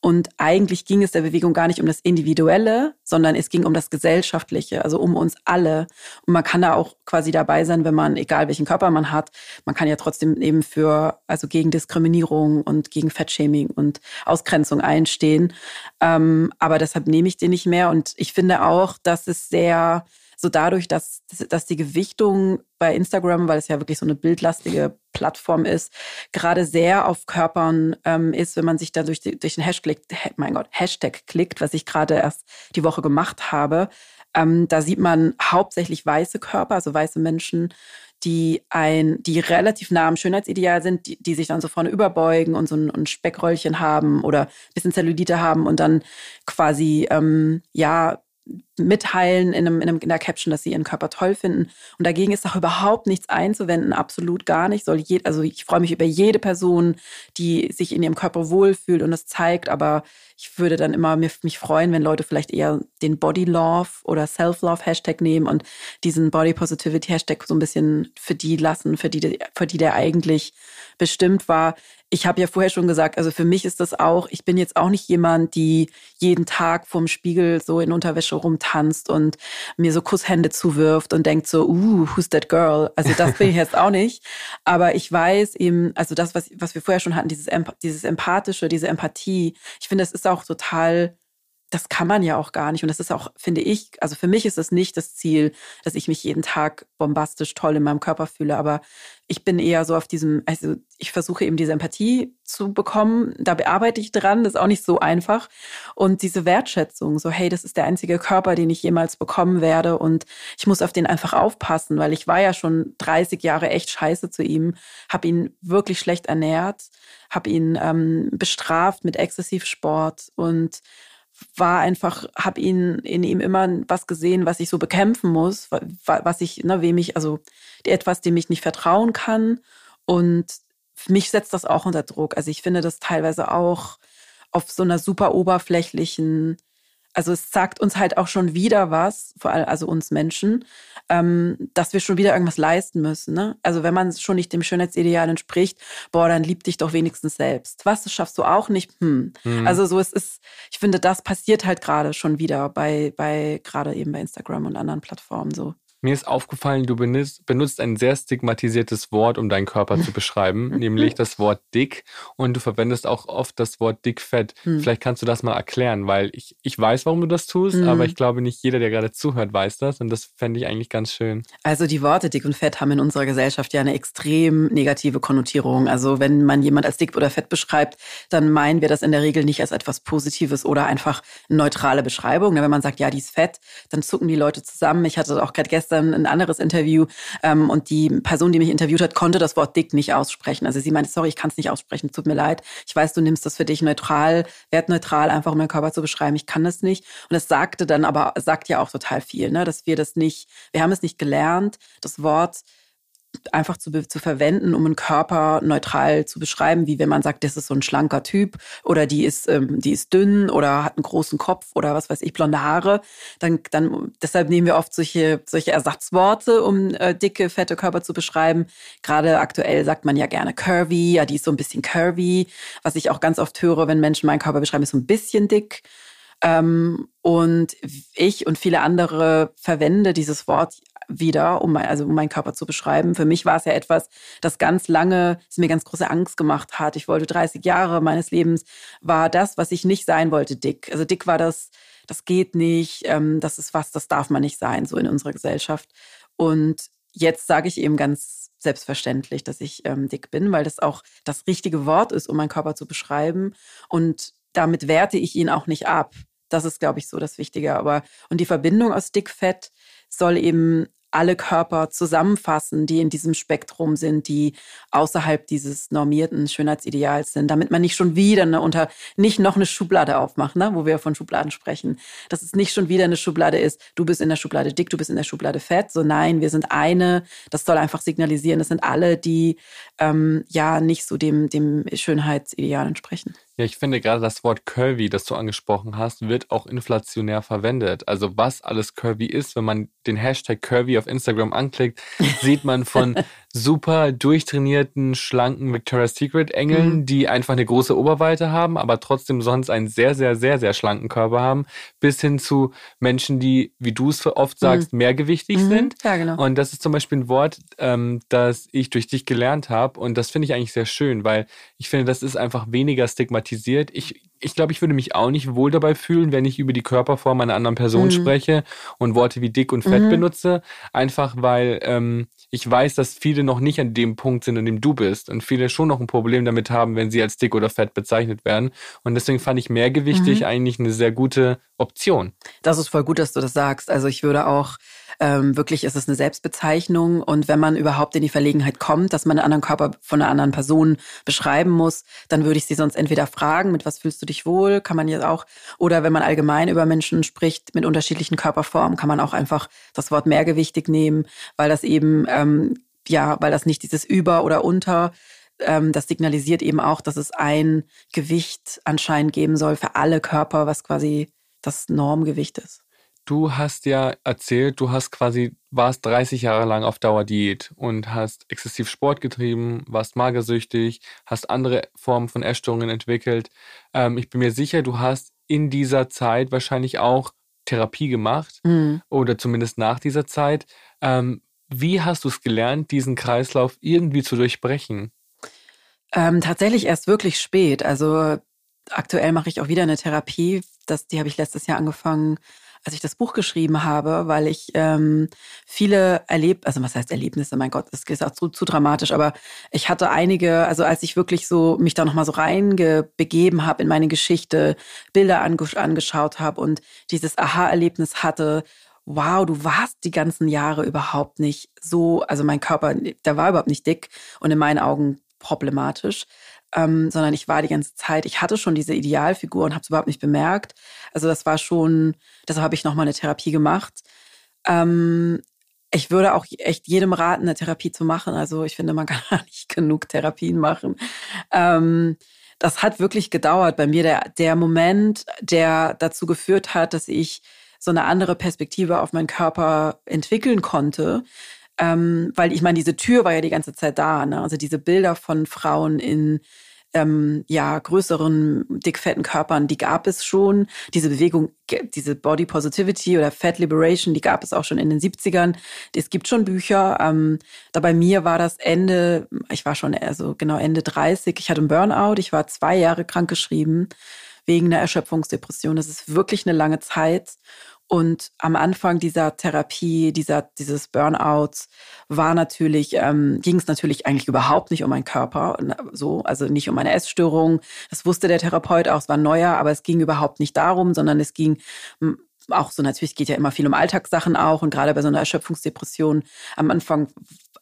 Und eigentlich ging es der Bewegung gar nicht um das Individuelle, sondern es ging um das Gesellschaftliche, also um uns alle. Und man kann da auch quasi dabei sein, wenn man, egal welchen Körper man hat, man kann ja trotzdem eben für, also gegen Diskriminierung und gegen Fettshaming und Ausgrenzung einstehen. Ähm, aber deshalb nehme ich den nicht mehr. Und ich finde auch, dass es sehr so dadurch, dass, dass die Gewichtung bei Instagram, weil es ja wirklich so eine bildlastige Plattform ist, gerade sehr auf Körpern ähm, ist, wenn man sich da durch, durch den Hashtag, mein Gott, Hashtag klickt, was ich gerade erst die Woche gemacht habe. Ähm, da sieht man hauptsächlich weiße Körper, also weiße Menschen, die ein, die relativ nah am Schönheitsideal sind, die, die sich dann so vorne überbeugen und so ein, ein Speckröllchen haben oder ein bisschen Zellulite haben und dann quasi ähm, ja mitteilen in, einem, in, einem, in der Caption, dass sie ihren Körper toll finden. Und dagegen ist auch überhaupt nichts einzuwenden, absolut gar nicht. Soll je, also ich freue mich über jede Person, die sich in ihrem Körper wohlfühlt und das zeigt, aber ich würde dann immer mich freuen, wenn Leute vielleicht eher den Body Love oder Self Love Hashtag nehmen und diesen Body Positivity Hashtag so ein bisschen für die lassen, für die, für die der eigentlich bestimmt war. Ich habe ja vorher schon gesagt, also für mich ist das auch, ich bin jetzt auch nicht jemand, die jeden Tag vorm Spiegel so in Unterwäsche rumtanzt und mir so Kusshände zuwirft und denkt so, uh, who's that girl? Also das bin ich jetzt auch nicht. Aber ich weiß eben, also das, was, was wir vorher schon hatten, dieses, dieses Empathische, diese Empathie, ich finde, es ist auch total das kann man ja auch gar nicht. Und das ist auch, finde ich, also für mich ist es nicht das Ziel, dass ich mich jeden Tag bombastisch toll in meinem Körper fühle. Aber ich bin eher so auf diesem, also ich versuche eben diese Empathie zu bekommen. Da bearbeite ich dran. Das ist auch nicht so einfach. Und diese Wertschätzung, so, hey, das ist der einzige Körper, den ich jemals bekommen werde. Und ich muss auf den einfach aufpassen, weil ich war ja schon 30 Jahre echt scheiße zu ihm, habe ihn wirklich schlecht ernährt, habe ihn ähm, bestraft mit Exzessivsport und war einfach, habe ihn in ihm immer was gesehen, was ich so bekämpfen muss, was ich, ne, wem ich, also etwas, dem ich nicht vertrauen kann. Und mich setzt das auch unter Druck. Also ich finde das teilweise auch auf so einer super oberflächlichen also es sagt uns halt auch schon wieder was, vor allem also uns Menschen, ähm, dass wir schon wieder irgendwas leisten müssen. Ne? Also wenn man schon nicht dem Schönheitsideal entspricht, boah, dann lieb dich doch wenigstens selbst. Was, das schaffst du auch nicht? Hm. Mhm. Also so es ist, ich finde, das passiert halt gerade schon wieder bei, bei gerade eben bei Instagram und anderen Plattformen so. Mir ist aufgefallen, du benutzt, benutzt ein sehr stigmatisiertes Wort, um deinen Körper zu beschreiben, nämlich das Wort dick. Und du verwendest auch oft das Wort dickfett. Hm. Vielleicht kannst du das mal erklären, weil ich, ich weiß, warum du das tust, hm. aber ich glaube, nicht jeder, der gerade zuhört, weiß das. Und das fände ich eigentlich ganz schön. Also die Worte dick und fett haben in unserer Gesellschaft ja eine extrem negative Konnotierung. Also wenn man jemand als dick oder fett beschreibt, dann meinen wir das in der Regel nicht als etwas Positives oder einfach eine neutrale Beschreibung. Wenn man sagt, ja, die ist fett, dann zucken die Leute zusammen. Ich hatte auch gerade gestern gestern ein anderes Interview ähm, und die Person, die mich interviewt hat, konnte das Wort dick nicht aussprechen. Also sie meinte, sorry, ich kann es nicht aussprechen, tut mir leid. Ich weiß, du nimmst das für dich neutral, wertneutral, einfach um deinen Körper zu beschreiben. Ich kann das nicht. Und es sagte dann aber, sagt ja auch total viel, ne, dass wir das nicht, wir haben es nicht gelernt, das Wort einfach zu, zu verwenden, um einen Körper neutral zu beschreiben, wie wenn man sagt, das ist so ein schlanker Typ oder die ist, ähm, die ist dünn oder hat einen großen Kopf oder was weiß ich, blonde Haare. Dann, dann, deshalb nehmen wir oft solche, solche Ersatzworte, um äh, dicke, fette Körper zu beschreiben. Gerade aktuell sagt man ja gerne curvy, ja, die ist so ein bisschen curvy. Was ich auch ganz oft höre, wenn Menschen meinen Körper beschreiben, ist so ein bisschen dick. Ähm, und ich und viele andere verwende dieses Wort wieder, um, mein, also um meinen Körper zu beschreiben. Für mich war es ja etwas, das ganz lange, das mir ganz große Angst gemacht hat. Ich wollte 30 Jahre meines Lebens, war das, was ich nicht sein wollte, dick. Also dick war das, das geht nicht, ähm, das ist was, das darf man nicht sein, so in unserer Gesellschaft. Und jetzt sage ich eben ganz selbstverständlich, dass ich ähm, dick bin, weil das auch das richtige Wort ist, um meinen Körper zu beschreiben. Und damit werte ich ihn auch nicht ab. Das ist, glaube ich, so das Wichtige. Aber und die Verbindung aus Dickfett soll eben alle Körper zusammenfassen, die in diesem Spektrum sind, die außerhalb dieses normierten Schönheitsideals sind, damit man nicht schon wieder eine unter nicht noch eine Schublade aufmacht, ne, wo wir von Schubladen sprechen, dass es nicht schon wieder eine Schublade ist, du bist in der Schublade dick, du bist in der Schublade fett, so nein, wir sind eine, das soll einfach signalisieren, das sind alle, die ähm, ja nicht so dem dem Schönheitsideal entsprechen. Ja, ich finde gerade das Wort curvy, das du angesprochen hast, wird auch inflationär verwendet. Also was alles curvy ist, wenn man den Hashtag curvy auf Instagram anklickt, sieht man von super durchtrainierten, schlanken Victoria's Secret Engeln, mhm. die einfach eine große Oberweite haben, aber trotzdem sonst einen sehr, sehr, sehr, sehr schlanken Körper haben, bis hin zu Menschen, die, wie du es oft sagst, mhm. mehrgewichtig mhm. sind. Ja, genau. Und das ist zum Beispiel ein Wort, ähm, das ich durch dich gelernt habe. Und das finde ich eigentlich sehr schön, weil ich finde, das ist einfach weniger stigmatisiert. Ich, ich glaube, ich würde mich auch nicht wohl dabei fühlen, wenn ich über die Körperform einer anderen Person mhm. spreche und Worte wie dick und fett mhm. benutze. Einfach weil ähm, ich weiß, dass viele noch nicht an dem Punkt sind, an dem du bist und viele schon noch ein Problem damit haben, wenn sie als dick oder fett bezeichnet werden. Und deswegen fand ich mehrgewichtig mhm. eigentlich eine sehr gute Option. Das ist voll gut, dass du das sagst. Also ich würde auch ähm, wirklich ist es eine Selbstbezeichnung. Und wenn man überhaupt in die Verlegenheit kommt, dass man einen anderen Körper von einer anderen Person beschreiben muss, dann würde ich sie sonst entweder fragen, mit was fühlst du dich wohl, kann man jetzt auch, oder wenn man allgemein über Menschen spricht mit unterschiedlichen Körperformen, kann man auch einfach das Wort mehrgewichtig nehmen, weil das eben, ähm, ja, weil das nicht dieses Über oder Unter ähm, das signalisiert eben auch, dass es ein Gewicht anscheinend geben soll für alle Körper, was quasi das Normgewicht ist. Du hast ja erzählt, du hast quasi, warst 30 Jahre lang auf Dauerdiät und hast exzessiv Sport getrieben, warst magersüchtig, hast andere Formen von Essstörungen entwickelt. Ähm, ich bin mir sicher, du hast in dieser Zeit wahrscheinlich auch Therapie gemacht mhm. oder zumindest nach dieser Zeit. Ähm, wie hast du es gelernt, diesen Kreislauf irgendwie zu durchbrechen? Ähm, tatsächlich erst wirklich spät. Also aktuell mache ich auch wieder eine Therapie. Das, die habe ich letztes Jahr angefangen als ich das Buch geschrieben habe, weil ich ähm, viele erlebt, also was heißt Erlebnisse, mein Gott, das ist auch zu, zu dramatisch, aber ich hatte einige, also als ich wirklich so mich da nochmal so reingebegeben habe in meine Geschichte, Bilder ange angeschaut habe und dieses Aha-Erlebnis hatte, wow, du warst die ganzen Jahre überhaupt nicht so, also mein Körper, der war überhaupt nicht dick und in meinen Augen problematisch ähm, sondern ich war die ganze Zeit, ich hatte schon diese Idealfigur und habe es überhaupt nicht bemerkt. Also das war schon, deshalb habe ich nochmal eine Therapie gemacht. Ähm, ich würde auch echt jedem raten, eine Therapie zu machen. Also ich finde, man kann nicht genug Therapien machen. Ähm, das hat wirklich gedauert bei mir, der, der Moment, der dazu geführt hat, dass ich so eine andere Perspektive auf meinen Körper entwickeln konnte. Ähm, weil ich meine, diese Tür war ja die ganze Zeit da. Ne? Also diese Bilder von Frauen in ähm, ja, größeren, dickfetten Körpern, die gab es schon. Diese Bewegung, diese Body Positivity oder Fat Liberation, die gab es auch schon in den 70ern. Es gibt schon Bücher. Ähm, da bei mir war das Ende, ich war schon also genau Ende 30. Ich hatte einen Burnout. Ich war zwei Jahre krankgeschrieben wegen einer Erschöpfungsdepression. Das ist wirklich eine lange Zeit. Und am Anfang dieser Therapie, dieser, dieses Burnouts, war natürlich, ähm, ging es natürlich eigentlich überhaupt nicht um meinen Körper, so, also nicht um eine Essstörung. Das wusste der Therapeut auch, es war neuer, aber es ging überhaupt nicht darum, sondern es ging auch so, natürlich geht ja immer viel um Alltagssachen auch und gerade bei so einer Erschöpfungsdepression am Anfang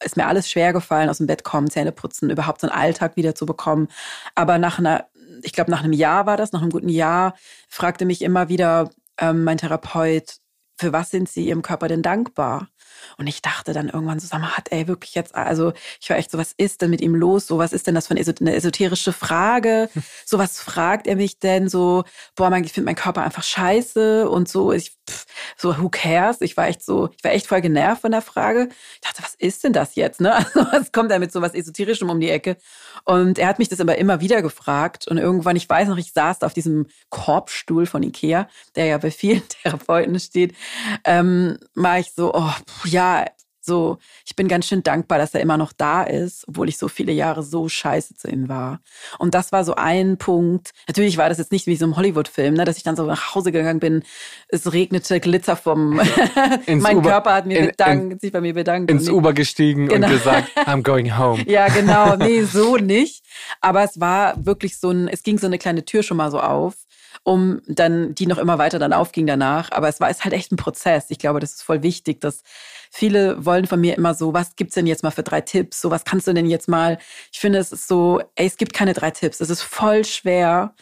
ist mir alles schwer gefallen, aus dem Bett kommen, Zähne putzen, überhaupt so einen Alltag wieder zu bekommen. Aber nach einer, ich glaube, nach einem Jahr war das, nach einem guten Jahr, fragte mich immer wieder, ähm, mein Therapeut, für was sind Sie Ihrem Körper denn dankbar? Und ich dachte dann irgendwann so, sag mal, hat er wirklich jetzt, also ich war echt so, was ist denn mit ihm los? So, was ist denn das für eine esoterische Frage? So, was fragt er mich denn? So, boah, ich finde meinen Körper einfach scheiße und so, ich, pff, so, who cares? Ich war echt so, ich war echt voll genervt von der Frage. Ich dachte, was ist denn das jetzt? Ne? Also, was kommt da mit so was Esoterischem um die Ecke? Und er hat mich das aber immer wieder gefragt. Und irgendwann, ich weiß noch, ich saß da auf diesem Korbstuhl von Ikea, der ja bei vielen Therapeuten steht, ähm, war ich so, oh, ja, so, ich bin ganz schön dankbar, dass er immer noch da ist, obwohl ich so viele Jahre so scheiße zu ihm war. Und das war so ein Punkt. Natürlich war das jetzt nicht wie so ein Hollywood-Film, ne, dass ich dann so nach Hause gegangen bin. Es regnete Glitzer vom, mein Uber, Körper hat mir bedankt, in, sich bei mir bedankt. Ins Uber gestiegen genau. und gesagt, I'm going home. ja, genau. Nee, so nicht. Aber es war wirklich so ein, es ging so eine kleine Tür schon mal so auf um dann, die noch immer weiter dann aufging danach. Aber es war ist halt echt ein Prozess. Ich glaube, das ist voll wichtig, dass viele wollen von mir immer so, was gibt's denn jetzt mal für drei Tipps? So, was kannst du denn jetzt mal? Ich finde, es ist so, ey, es gibt keine drei Tipps. Es ist voll schwer,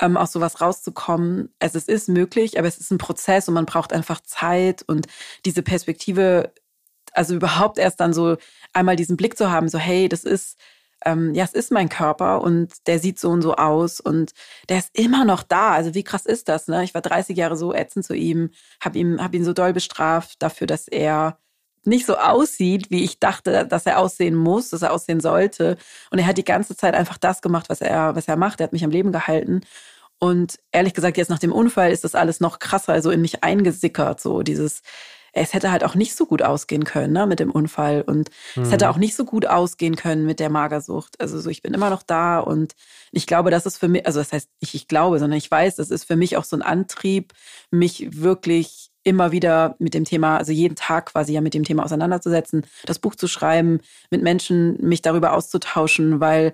ähm, aus sowas rauszukommen. Es, es ist möglich, aber es ist ein Prozess und man braucht einfach Zeit und diese Perspektive, also überhaupt erst dann so einmal diesen Blick zu haben, so, hey, das ist, ähm, ja, es ist mein Körper und der sieht so und so aus und der ist immer noch da. Also wie krass ist das? Ne? Ich war 30 Jahre so ätzend zu ihm, habe ihm, hab ihn so doll bestraft dafür, dass er nicht so aussieht, wie ich dachte, dass er aussehen muss, dass er aussehen sollte. Und er hat die ganze Zeit einfach das gemacht, was er, was er macht. Er hat mich am Leben gehalten. Und ehrlich gesagt, jetzt nach dem Unfall ist das alles noch krasser, also in mich eingesickert, so dieses, es hätte halt auch nicht so gut ausgehen können ne, mit dem Unfall und mhm. es hätte mhm. auch nicht so gut ausgehen können mit der Magersucht. Also so, ich bin immer noch da und ich glaube, das ist für mich, also das heißt nicht ich glaube, sondern ich weiß, das ist für mich auch so ein Antrieb, mich wirklich immer wieder mit dem Thema, also jeden Tag quasi ja mit dem Thema auseinanderzusetzen, das Buch zu schreiben, mit Menschen mich darüber auszutauschen, weil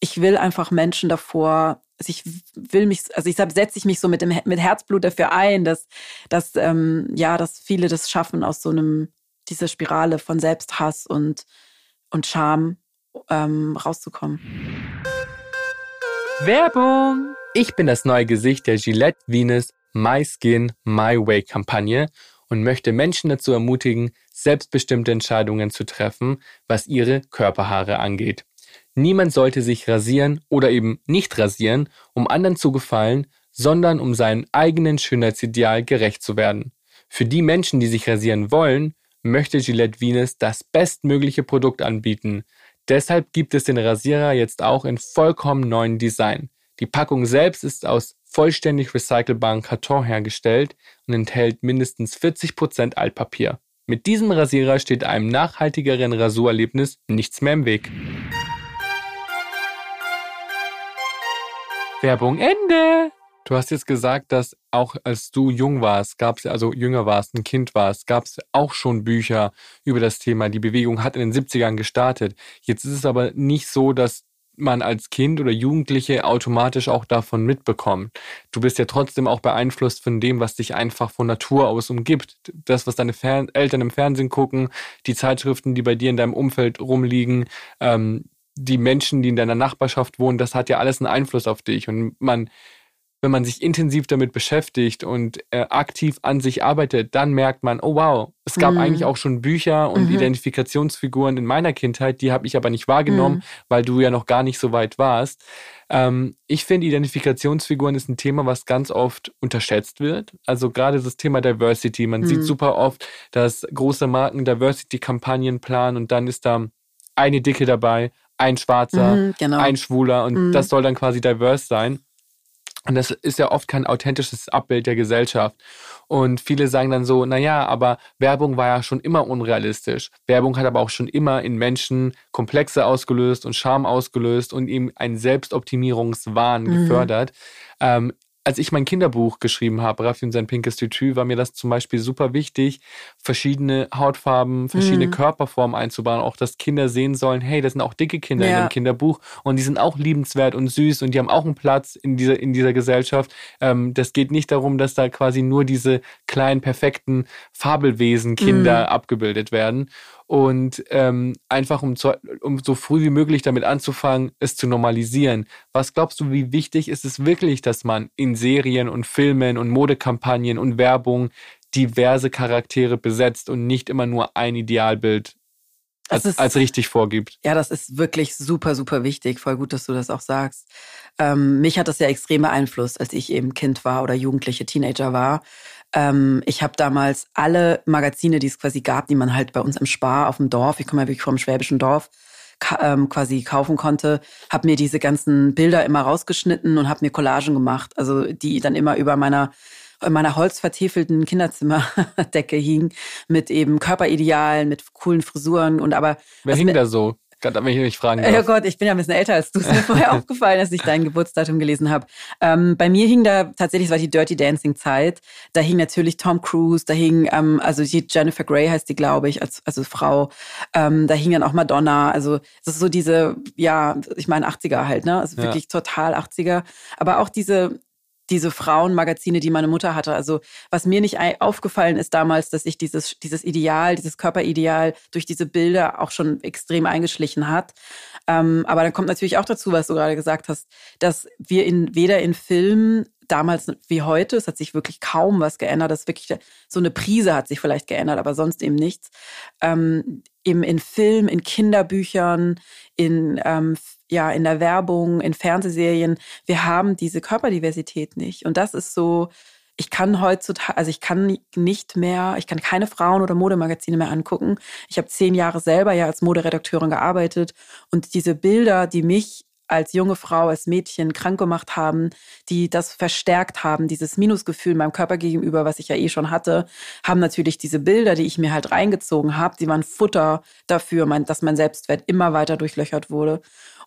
ich will einfach Menschen davor also ich will mich, also ich setze ich mich so mit dem mit Herzblut dafür ein, dass, dass ähm, ja, dass viele das schaffen aus so einem dieser Spirale von Selbsthass und und Scham ähm, rauszukommen. Werbung! Ich bin das neue Gesicht der Gillette Venus My Skin My Way Kampagne und möchte Menschen dazu ermutigen, selbstbestimmte Entscheidungen zu treffen, was ihre Körperhaare angeht. Niemand sollte sich rasieren oder eben nicht rasieren, um anderen zu gefallen, sondern um seinem eigenen Schönheitsideal gerecht zu werden. Für die Menschen, die sich rasieren wollen, möchte Gillette Venus das bestmögliche Produkt anbieten. Deshalb gibt es den Rasierer jetzt auch in vollkommen neuen Design. Die Packung selbst ist aus vollständig recycelbarem Karton hergestellt und enthält mindestens 40% Altpapier. Mit diesem Rasierer steht einem nachhaltigeren Rasurerlebnis nichts mehr im Weg. Werbung Ende. Du hast jetzt gesagt, dass auch als du jung warst, gab es, also jünger warst, ein Kind warst, gab es auch schon Bücher über das Thema. Die Bewegung hat in den 70ern gestartet. Jetzt ist es aber nicht so, dass man als Kind oder Jugendliche automatisch auch davon mitbekommt. Du bist ja trotzdem auch beeinflusst von dem, was dich einfach von Natur aus umgibt. Das, was deine Fern Eltern im Fernsehen gucken, die Zeitschriften, die bei dir in deinem Umfeld rumliegen, ähm, die Menschen, die in deiner Nachbarschaft wohnen, das hat ja alles einen Einfluss auf dich. Und man wenn man sich intensiv damit beschäftigt und äh, aktiv an sich arbeitet, dann merkt man, oh wow, es gab mhm. eigentlich auch schon Bücher und mhm. Identifikationsfiguren in meiner Kindheit, die habe ich aber nicht wahrgenommen, mhm. weil du ja noch gar nicht so weit warst. Ähm, ich finde, Identifikationsfiguren ist ein Thema, was ganz oft unterschätzt wird. Also gerade das Thema Diversity. Man sieht mhm. super oft, dass große Marken Diversity-Kampagnen planen und dann ist da eine Dicke dabei, ein Schwarzer, mhm, genau. ein Schwuler und mhm. das soll dann quasi diverse sein. Und das ist ja oft kein authentisches Abbild der Gesellschaft. Und viele sagen dann so, naja, aber Werbung war ja schon immer unrealistisch. Werbung hat aber auch schon immer in Menschen Komplexe ausgelöst und Scham ausgelöst und ihm einen Selbstoptimierungswahn mhm. gefördert. Ähm, als ich mein Kinderbuch geschrieben habe, Raffi und sein pinkes Tütü, war mir das zum Beispiel super wichtig, verschiedene Hautfarben, verschiedene mhm. Körperformen einzubauen, auch dass Kinder sehen sollen, hey, das sind auch dicke Kinder ja. in dem Kinderbuch und die sind auch liebenswert und süß und die haben auch einen Platz in dieser, in dieser Gesellschaft. Ähm, das geht nicht darum, dass da quasi nur diese kleinen, perfekten Fabelwesen Kinder mhm. abgebildet werden und ähm, einfach um, zu, um so früh wie möglich damit anzufangen, es zu normalisieren. Was glaubst du, wie wichtig ist es wirklich, dass man in Serien und Filmen und Modekampagnen und Werbung diverse Charaktere besetzt und nicht immer nur ein Idealbild als, ist, als richtig vorgibt. Ja, das ist wirklich super, super wichtig. Voll gut, dass du das auch sagst. Ähm, mich hat das ja extrem beeinflusst, als ich eben Kind war oder jugendliche Teenager war. Ähm, ich habe damals alle Magazine, die es quasi gab, die man halt bei uns im Spar auf dem Dorf, ich komme ja wirklich vom schwäbischen Dorf, ähm, quasi kaufen konnte, habe mir diese ganzen Bilder immer rausgeschnitten und habe mir Collagen gemacht, also die dann immer über meiner meiner holzvertäfelten Kinderzimmerdecke hing mit eben Körperidealen, mit coolen Frisuren und aber Wer hing da so? Gott, wenn ich nicht fragen darf. Ja Gott, ich bin ja ein bisschen älter als du. Es ist mir vorher aufgefallen, dass ich dein Geburtsdatum gelesen habe. Ähm, bei mir hing da tatsächlich, es war die Dirty Dancing Zeit. Da hing natürlich Tom Cruise, da hing, ähm, also die Jennifer Grey heißt die, glaube ich, als also Frau. Ähm, da hing dann auch Madonna. Also es ist so diese, ja, ich meine 80er halt, ne? Also wirklich ja. total 80er. Aber auch diese diese Frauenmagazine, die meine Mutter hatte. Also was mir nicht aufgefallen ist damals, dass ich dieses, dieses Ideal, dieses Körperideal durch diese Bilder auch schon extrem eingeschlichen hat. Ähm, aber dann kommt natürlich auch dazu, was du gerade gesagt hast, dass wir in weder in Filmen damals wie heute, es hat sich wirklich kaum was geändert. Das wirklich so eine Prise hat sich vielleicht geändert, aber sonst eben nichts. Ähm, eben in Film, in Kinderbüchern, in ähm, ja in der Werbung, in Fernsehserien. Wir haben diese Körperdiversität nicht. Und das ist so, ich kann heutzutage, also ich kann nicht mehr, ich kann keine Frauen- oder Modemagazine mehr angucken. Ich habe zehn Jahre selber ja als Moderedakteurin gearbeitet und diese Bilder, die mich als junge Frau, als Mädchen krank gemacht haben, die das verstärkt haben, dieses Minusgefühl meinem Körper gegenüber, was ich ja eh schon hatte, haben natürlich diese Bilder, die ich mir halt reingezogen habe, die waren Futter dafür, dass mein Selbstwert immer weiter durchlöchert wurde.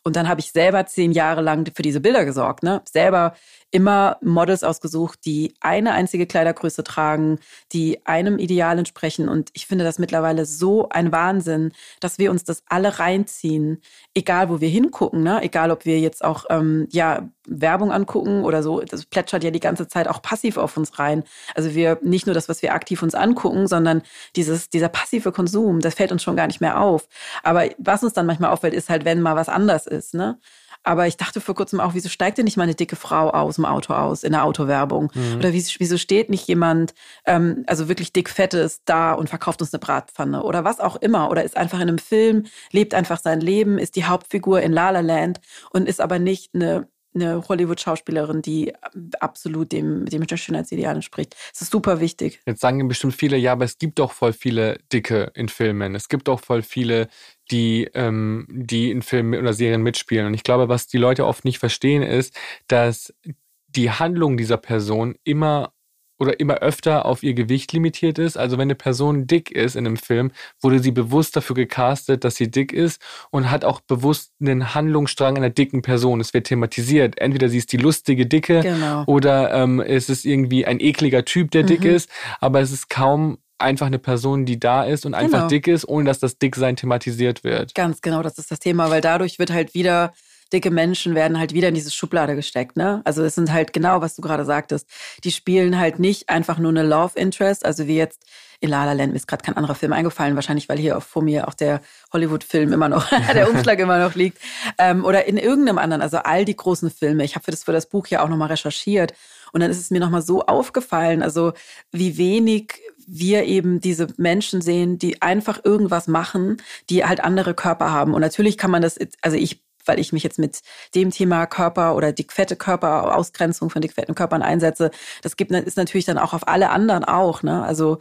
Und dann habe ich selber zehn Jahre lang für diese Bilder gesorgt, ne? Selber immer Models ausgesucht, die eine einzige Kleidergröße tragen, die einem Ideal entsprechen. Und ich finde das mittlerweile so ein Wahnsinn, dass wir uns das alle reinziehen, egal wo wir hingucken, ne? egal ob wir jetzt auch ähm, ja Werbung angucken oder so. Das plätschert ja die ganze Zeit auch passiv auf uns rein. Also wir nicht nur das, was wir aktiv uns angucken, sondern dieses dieser passive Konsum, das fällt uns schon gar nicht mehr auf. Aber was uns dann manchmal auffällt, ist halt, wenn mal was anders ist, ne? Aber ich dachte vor kurzem auch, wieso steigt denn nicht mal eine dicke Frau aus dem Auto aus in der Autowerbung? Mhm. Oder wieso, steht nicht jemand, ähm, also wirklich dick fettes da und verkauft uns eine Bratpfanne oder was auch immer? Oder ist einfach in einem Film, lebt einfach sein Leben, ist die Hauptfigur in La La Land und ist aber nicht eine eine Hollywood-Schauspielerin, die absolut dem, dem Schönheitsideal entspricht. Das ist super wichtig. Jetzt sagen bestimmt viele, ja, aber es gibt doch voll viele Dicke in Filmen. Es gibt doch voll viele, die, ähm, die in Filmen oder Serien mitspielen. Und ich glaube, was die Leute oft nicht verstehen, ist, dass die Handlung dieser Person immer oder immer öfter auf ihr Gewicht limitiert ist. Also wenn eine Person dick ist in einem Film, wurde sie bewusst dafür gecastet, dass sie dick ist und hat auch bewusst einen Handlungsstrang einer dicken Person. Es wird thematisiert. Entweder sie ist die lustige Dicke genau. oder ähm, es ist irgendwie ein ekliger Typ, der mhm. dick ist, aber es ist kaum einfach eine Person, die da ist und einfach genau. dick ist, ohne dass das Dicksein thematisiert wird. Ganz genau, das ist das Thema, weil dadurch wird halt wieder dicke Menschen werden halt wieder in diese Schublade gesteckt. Ne? Also es sind halt genau, was du gerade sagtest. Die spielen halt nicht einfach nur eine Love Interest, also wie jetzt in La La Land mir ist gerade kein anderer Film eingefallen, wahrscheinlich weil hier vor mir auch der Hollywood-Film immer noch, der Umschlag immer noch liegt. Ähm, oder in irgendeinem anderen, also all die großen Filme. Ich habe für das, für das Buch ja auch nochmal recherchiert und dann ist es mir nochmal so aufgefallen, also wie wenig wir eben diese Menschen sehen, die einfach irgendwas machen, die halt andere Körper haben. Und natürlich kann man das, also ich weil ich mich jetzt mit dem Thema Körper oder dickfette Körper, Ausgrenzung von dickfetten Körpern einsetze. Das gibt ist natürlich dann auch auf alle anderen auch. Ne? Also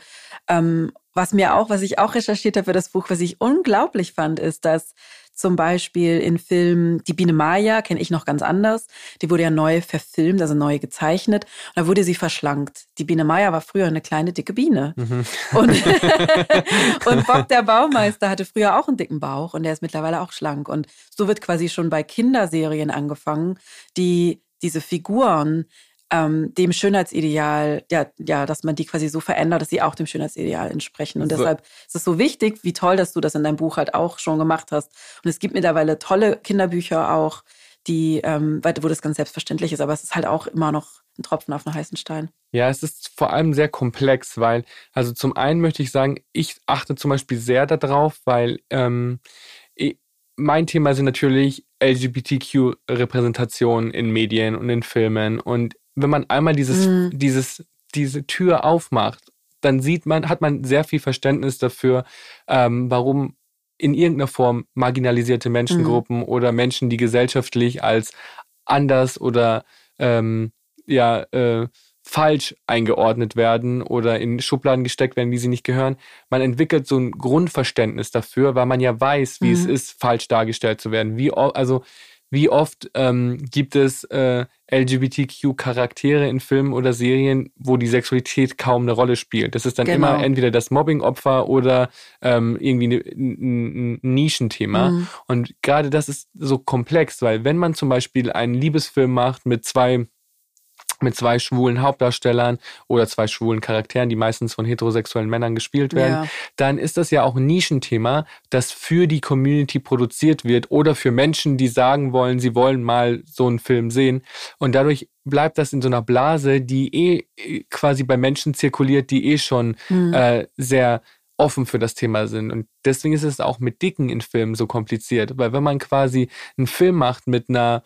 ähm, was mir auch, was ich auch recherchiert habe für das Buch, was ich unglaublich fand, ist, dass zum Beispiel in Filmen Die Biene Maya, kenne ich noch ganz anders. Die wurde ja neu verfilmt, also neu gezeichnet. Und da wurde sie verschlankt. Die Biene Maya war früher eine kleine, dicke Biene. Mhm. Und, und Bob der Baumeister hatte früher auch einen dicken Bauch und der ist mittlerweile auch schlank. Und so wird quasi schon bei Kinderserien angefangen, die diese Figuren ähm, dem Schönheitsideal, ja, ja, dass man die quasi so verändert, dass sie auch dem Schönheitsideal entsprechen. Und so. deshalb ist es so wichtig, wie toll, dass du das in deinem Buch halt auch schon gemacht hast. Und es gibt mittlerweile tolle Kinderbücher auch, die, ähm, wo das ganz selbstverständlich ist, aber es ist halt auch immer noch ein Tropfen auf einen heißen Stein. Ja, es ist vor allem sehr komplex, weil, also zum einen möchte ich sagen, ich achte zum Beispiel sehr darauf, weil ähm, mein Thema sind natürlich LGBTQ-Repräsentationen in Medien und in Filmen. Und wenn man einmal dieses, mhm. dieses, diese Tür aufmacht, dann sieht man, hat man sehr viel Verständnis dafür, ähm, warum in irgendeiner Form marginalisierte Menschengruppen mhm. oder Menschen, die gesellschaftlich als anders oder ähm, ja äh, falsch eingeordnet werden oder in Schubladen gesteckt werden, wie sie nicht gehören. Man entwickelt so ein Grundverständnis dafür, weil man ja weiß, wie mhm. es ist, falsch dargestellt zu werden. Wie also wie oft ähm, gibt es äh, LGBTQ-Charaktere in Filmen oder Serien, wo die Sexualität kaum eine Rolle spielt? Das ist dann genau. immer entweder das Mobbing-Opfer oder ähm, irgendwie ne, ein Nischenthema. Mhm. Und gerade das ist so komplex, weil wenn man zum Beispiel einen Liebesfilm macht mit zwei mit zwei schwulen Hauptdarstellern oder zwei schwulen Charakteren, die meistens von heterosexuellen Männern gespielt werden, ja. dann ist das ja auch ein Nischenthema, das für die Community produziert wird oder für Menschen, die sagen wollen, sie wollen mal so einen Film sehen. Und dadurch bleibt das in so einer Blase, die eh quasi bei Menschen zirkuliert, die eh schon mhm. äh, sehr offen für das Thema sind. Und deswegen ist es auch mit Dicken in Filmen so kompliziert, weil wenn man quasi einen Film macht mit einer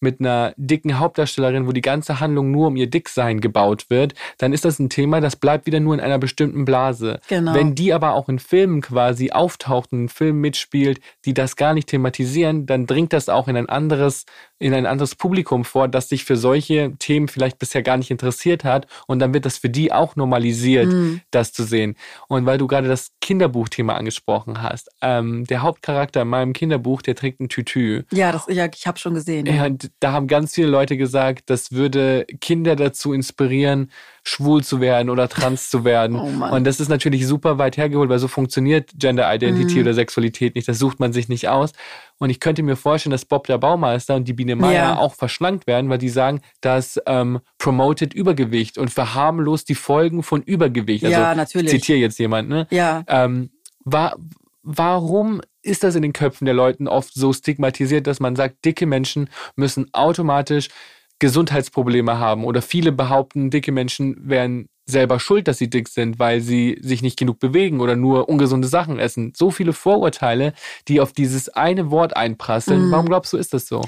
mit einer dicken Hauptdarstellerin, wo die ganze Handlung nur um ihr Dicksein gebaut wird, dann ist das ein Thema, das bleibt wieder nur in einer bestimmten Blase. Genau. Wenn die aber auch in Filmen quasi auftaucht und in Filmen mitspielt, die das gar nicht thematisieren, dann dringt das auch in ein anderes, in ein anderes Publikum vor, das sich für solche Themen vielleicht bisher gar nicht interessiert hat und dann wird das für die auch normalisiert, mhm. das zu sehen. Und weil du gerade das Kinderbuchthema angesprochen hast, ähm, der Hauptcharakter in meinem Kinderbuch, der trägt ein Tütü. Ja, das, ja ich habe schon gesehen. Ja. ja da haben ganz viele Leute gesagt, das würde Kinder dazu inspirieren, schwul zu werden oder trans zu werden. Oh und das ist natürlich super weit hergeholt, weil so funktioniert Gender Identity mhm. oder Sexualität nicht. Das sucht man sich nicht aus. Und ich könnte mir vorstellen, dass Bob der Baumeister und die Biene Meier ja. auch verschlankt werden, weil die sagen, das ähm, promotet Übergewicht und verharmlost die Folgen von Übergewicht. Also, ja, natürlich. Zitiere jetzt jemand, ne? Ja. Ähm, war, warum ist das in den Köpfen der Leuten oft so stigmatisiert, dass man sagt, dicke Menschen müssen automatisch Gesundheitsprobleme haben oder viele behaupten, dicke Menschen wären selber schuld, dass sie dick sind, weil sie sich nicht genug bewegen oder nur ungesunde Sachen essen. So viele Vorurteile, die auf dieses eine Wort einprasseln. Mhm. Warum glaubst du, ist das so?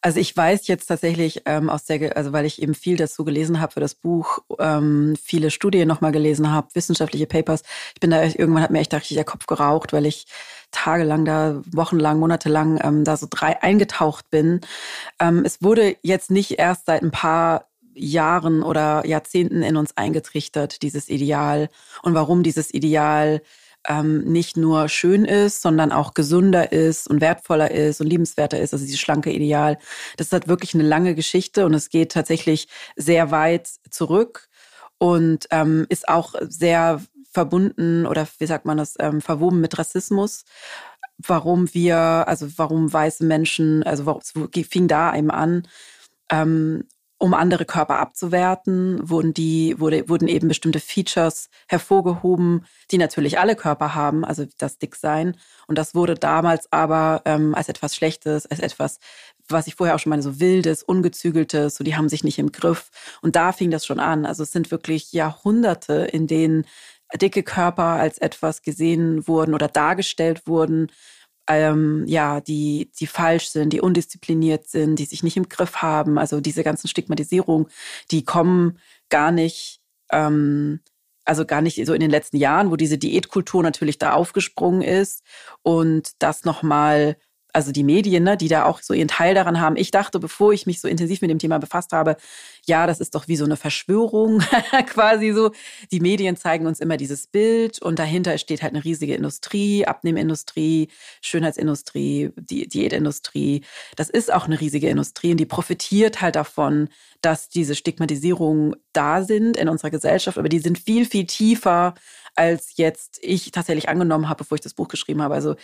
Also ich weiß jetzt tatsächlich ähm, aus der, also weil ich eben viel dazu gelesen habe für das Buch, ähm, viele Studien nochmal gelesen habe, wissenschaftliche Papers. Ich bin da irgendwann hat mir echt richtig der Kopf geraucht, weil ich tagelang da, wochenlang, monatelang ähm, da so drei eingetaucht bin. Ähm, es wurde jetzt nicht erst seit ein paar Jahren oder Jahrzehnten in uns eingetrichtert, dieses Ideal und warum dieses Ideal ähm, nicht nur schön ist, sondern auch gesünder ist und wertvoller ist und liebenswerter ist, also dieses schlanke Ideal. Das hat wirklich eine lange Geschichte und es geht tatsächlich sehr weit zurück und ähm, ist auch sehr verbunden oder wie sagt man das, ähm, verwoben mit Rassismus. Warum wir, also warum weiße Menschen, also warum, fing da eben an. Ähm, um andere Körper abzuwerten, wurden die, wurde, wurden eben bestimmte Features hervorgehoben, die natürlich alle Körper haben, also das Dicksein. Und das wurde damals aber ähm, als etwas Schlechtes, als etwas, was ich vorher auch schon meine, so wildes, ungezügeltes, so die haben sich nicht im Griff. Und da fing das schon an. Also es sind wirklich Jahrhunderte, in denen dicke Körper als etwas gesehen wurden oder dargestellt wurden, ähm, ja, die, die falsch sind, die undiszipliniert sind, die sich nicht im Griff haben. Also diese ganzen Stigmatisierungen, die kommen gar nicht, ähm, also gar nicht so in den letzten Jahren, wo diese Diätkultur natürlich da aufgesprungen ist und das nochmal also die Medien, ne, die da auch so ihren Teil daran haben. Ich dachte, bevor ich mich so intensiv mit dem Thema befasst habe, ja, das ist doch wie so eine Verschwörung quasi so. Die Medien zeigen uns immer dieses Bild und dahinter steht halt eine riesige Industrie, Abnehmindustrie, Schönheitsindustrie, die Diätindustrie. Das ist auch eine riesige Industrie und die profitiert halt davon, dass diese Stigmatisierungen da sind in unserer Gesellschaft, aber die sind viel, viel tiefer als jetzt ich tatsächlich angenommen habe, bevor ich das Buch geschrieben habe. Also,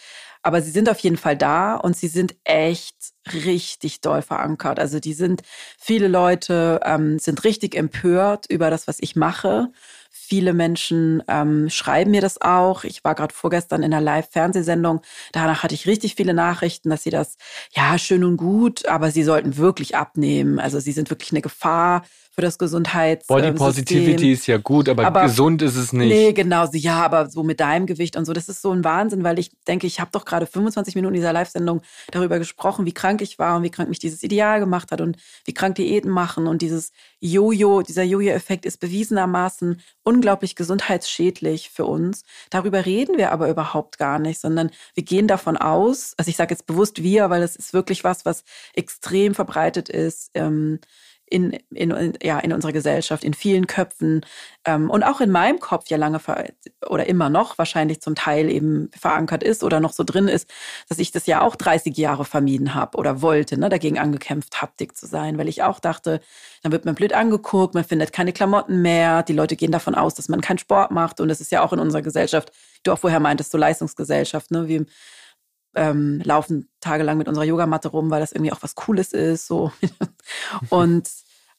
aber sie sind auf jeden Fall da und sie sind echt richtig doll verankert. Also die sind, viele Leute ähm, sind richtig empört über das, was ich mache. Viele Menschen ähm, schreiben mir das auch. Ich war gerade vorgestern in einer Live-Fernsehsendung. Danach hatte ich richtig viele Nachrichten, dass sie das, ja, schön und gut, aber sie sollten wirklich abnehmen. Also sie sind wirklich eine Gefahr für das Gesundheits Body Positivity ist ja gut, aber, aber, gesund ist es nicht. Nee, genau, ja, aber so mit deinem Gewicht und so, das ist so ein Wahnsinn, weil ich denke, ich habe doch gerade 25 Minuten dieser Live-Sendung darüber gesprochen, wie krank ich war und wie krank mich dieses Ideal gemacht hat und wie krank Diäten machen und dieses Jojo, dieser Jojo-Effekt ist bewiesenermaßen unglaublich gesundheitsschädlich für uns. Darüber reden wir aber überhaupt gar nicht, sondern wir gehen davon aus, also ich sage jetzt bewusst wir, weil das ist wirklich was, was extrem verbreitet ist. Ähm, in, in, ja, in unserer Gesellschaft, in vielen Köpfen ähm, und auch in meinem Kopf ja lange oder immer noch wahrscheinlich zum Teil eben verankert ist oder noch so drin ist, dass ich das ja auch 30 Jahre vermieden habe oder wollte, ne, dagegen angekämpft habe, dick zu sein, weil ich auch dachte, dann wird man blöd angeguckt, man findet keine Klamotten mehr, die Leute gehen davon aus, dass man keinen Sport macht und das ist ja auch in unserer Gesellschaft, du auch vorher meintest, so Leistungsgesellschaft, ne, wie ähm, laufen tagelang mit unserer Yogamatte rum, weil das irgendwie auch was Cooles ist. So. Und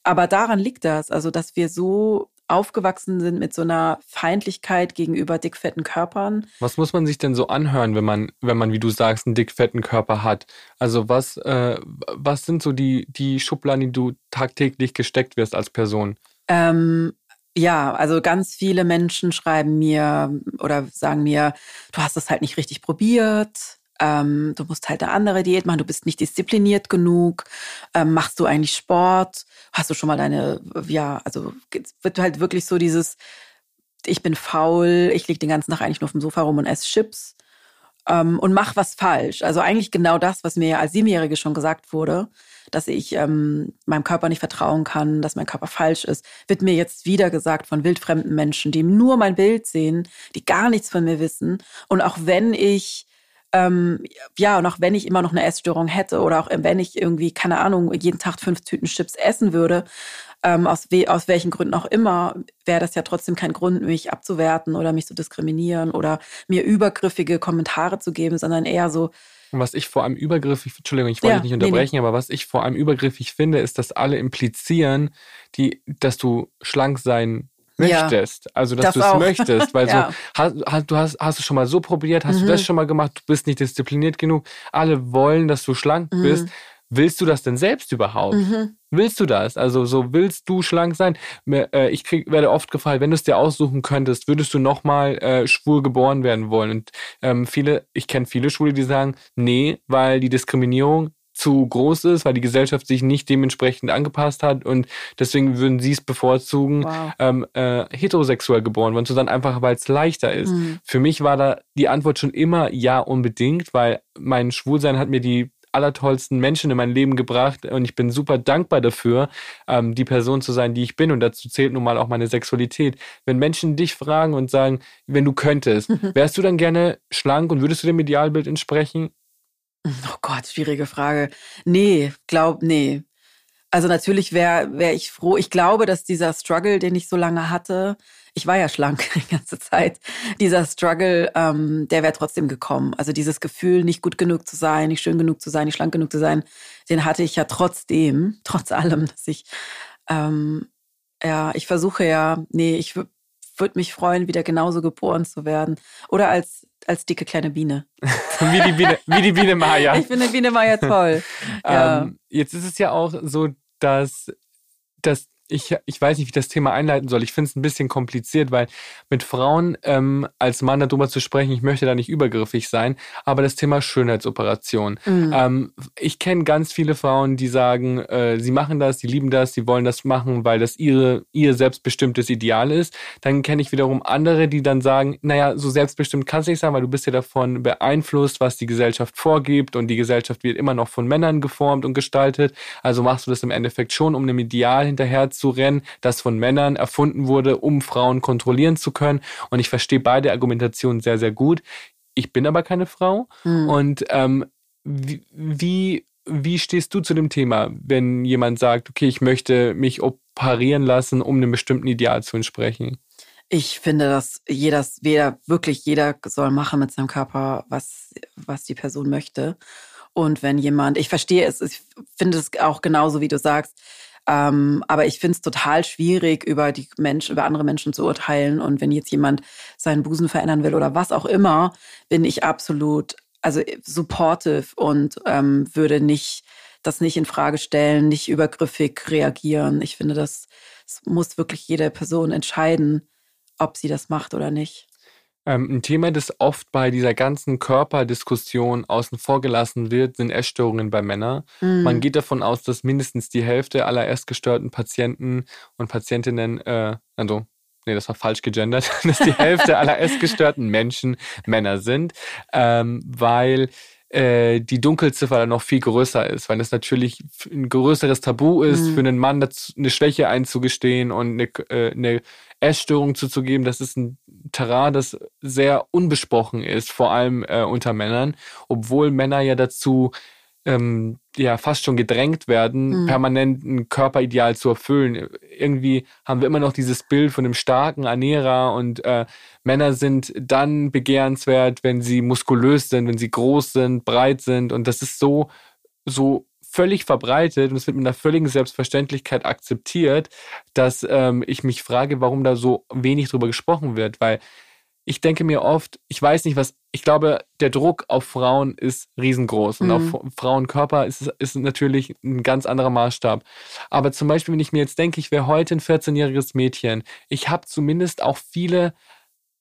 aber daran liegt das, also dass wir so aufgewachsen sind mit so einer Feindlichkeit gegenüber dickfetten Körpern. Was muss man sich denn so anhören, wenn man, wenn man, wie du sagst, einen dickfetten Körper hat? Also was, äh, was sind so die, die Schubladen, die du tagtäglich gesteckt wirst als Person? Ähm, ja, also ganz viele Menschen schreiben mir oder sagen mir, du hast es halt nicht richtig probiert, ähm, du musst halt eine andere Diät machen, du bist nicht diszipliniert genug, ähm, machst du eigentlich Sport, hast du schon mal deine, ja, also wird halt wirklich so dieses, ich bin faul, ich liege den ganzen Tag eigentlich nur auf dem Sofa rum und esse Chips ähm, und mach was falsch. Also eigentlich genau das, was mir als Siebenjährige schon gesagt wurde, dass ich ähm, meinem Körper nicht vertrauen kann, dass mein Körper falsch ist, wird mir jetzt wieder gesagt von wildfremden Menschen, die nur mein Bild sehen, die gar nichts von mir wissen. Und auch wenn ich ähm, ja, und auch wenn ich immer noch eine Essstörung hätte oder auch wenn ich irgendwie, keine Ahnung, jeden Tag fünf Tüten Chips essen würde, ähm, aus, we aus welchen Gründen auch immer, wäre das ja trotzdem kein Grund, mich abzuwerten oder mich zu diskriminieren oder mir übergriffige Kommentare zu geben, sondern eher so, was ich vor allem übergriffig, Entschuldigung, ich wollte ja, dich nicht unterbrechen, nee, nee. aber was ich vor allem übergriffig finde, ist, dass alle implizieren, die, dass du schlank sein möchtest. Ja, also, dass das du es möchtest. Weil ja. so, hast, hast, du hast, hast du schon mal so probiert, hast mhm. du das schon mal gemacht, du bist nicht diszipliniert genug. Alle wollen, dass du schlank mhm. bist. Willst du das denn selbst überhaupt? Mhm. Willst du das? Also so willst du schlank sein? Äh, ich krieg, werde oft gefragt, wenn du es dir aussuchen könntest, würdest du nochmal äh, schwul geboren werden wollen? Und ähm, viele, ich kenne viele Schwule, die sagen, nee, weil die Diskriminierung zu groß ist, weil die Gesellschaft sich nicht dementsprechend angepasst hat und deswegen würden sie es bevorzugen, wow. ähm, äh, heterosexuell geboren worden zu sein, einfach weil es leichter ist. Mhm. Für mich war da die Antwort schon immer ja unbedingt, weil mein Schwulsein hat mir die allertollsten Menschen in mein Leben gebracht und ich bin super dankbar dafür, ähm, die Person zu sein, die ich bin und dazu zählt nun mal auch meine Sexualität. Wenn Menschen dich fragen und sagen, wenn du könntest, wärst du dann gerne schlank und würdest du dem Idealbild entsprechen? Oh Gott, schwierige Frage. Nee, glaub, nee. Also natürlich wäre wär ich froh. Ich glaube, dass dieser Struggle, den ich so lange hatte, ich war ja schlank die ganze Zeit. Dieser Struggle, ähm, der wäre trotzdem gekommen. Also dieses Gefühl, nicht gut genug zu sein, nicht schön genug zu sein, nicht schlank genug zu sein, den hatte ich ja trotzdem, trotz allem, dass ich, ähm, ja, ich versuche ja, nee, ich würde mich freuen, wieder genauso geboren zu werden. Oder als, als dicke kleine Biene. wie, die Biene wie die Biene Maya. Ich finde Biene Maya toll. ja. ähm, jetzt ist es ja auch so, dass, dass ich, ich weiß nicht, wie ich das Thema einleiten soll. Ich finde es ein bisschen kompliziert, weil mit Frauen ähm, als Mann darüber zu sprechen, ich möchte da nicht übergriffig sein, aber das Thema Schönheitsoperation. Mhm. Ähm, ich kenne ganz viele Frauen, die sagen, äh, sie machen das, sie lieben das, sie wollen das machen, weil das ihre, ihr selbstbestimmtes Ideal ist. Dann kenne ich wiederum andere, die dann sagen, naja, so selbstbestimmt kannst du nicht sein, weil du bist ja davon beeinflusst, was die Gesellschaft vorgibt und die Gesellschaft wird immer noch von Männern geformt und gestaltet. Also machst du das im Endeffekt schon, um einem Ideal hinterher zu rennen, das von Männern erfunden wurde, um Frauen kontrollieren zu können. Und ich verstehe beide Argumentationen sehr, sehr gut. Ich bin aber keine Frau. Mhm. Und ähm, wie, wie stehst du zu dem Thema, wenn jemand sagt, okay, ich möchte mich operieren lassen, um einem bestimmten Ideal zu entsprechen? Ich finde, dass jeder, weder, wirklich jeder soll machen mit seinem Körper, was, was die Person möchte. Und wenn jemand, ich verstehe es, ich finde es auch genauso, wie du sagst, ähm, aber ich finde es total schwierig, über die Menschen, über andere Menschen zu urteilen. Und wenn jetzt jemand seinen Busen verändern will oder was auch immer, bin ich absolut, also supportive und ähm, würde nicht das nicht in Frage stellen, nicht übergriffig reagieren. Ich finde, das, das muss wirklich jede Person entscheiden, ob sie das macht oder nicht. Ähm, ein Thema, das oft bei dieser ganzen Körperdiskussion außen vor gelassen wird, sind Essstörungen bei Männern. Mhm. Man geht davon aus, dass mindestens die Hälfte aller essgestörten Patienten und Patientinnen, äh, also nee, das war falsch gegendert, dass die Hälfte aller essgestörten Menschen Männer sind, ähm, weil äh, die Dunkelziffer dann noch viel größer ist, weil es natürlich ein größeres Tabu ist, mhm. für einen Mann eine Schwäche einzugestehen und eine, äh, eine Essstörung zuzugeben. Das ist ein Terrain, das sehr unbesprochen ist, vor allem äh, unter Männern, obwohl Männer ja dazu ähm, ja fast schon gedrängt werden, mhm. permanent ein Körperideal zu erfüllen. Irgendwie haben wir immer noch dieses Bild von einem starken Ernährer und äh, Männer sind dann begehrenswert, wenn sie muskulös sind, wenn sie groß sind, breit sind und das ist so so völlig verbreitet und es wird mit einer völligen Selbstverständlichkeit akzeptiert, dass ähm, ich mich frage, warum da so wenig drüber gesprochen wird, weil ich denke mir oft, ich weiß nicht, was, ich glaube, der Druck auf Frauen ist riesengroß und mhm. auf Frauenkörper ist, ist natürlich ein ganz anderer Maßstab. Aber zum Beispiel, wenn ich mir jetzt denke, ich wäre heute ein 14-jähriges Mädchen, ich habe zumindest auch viele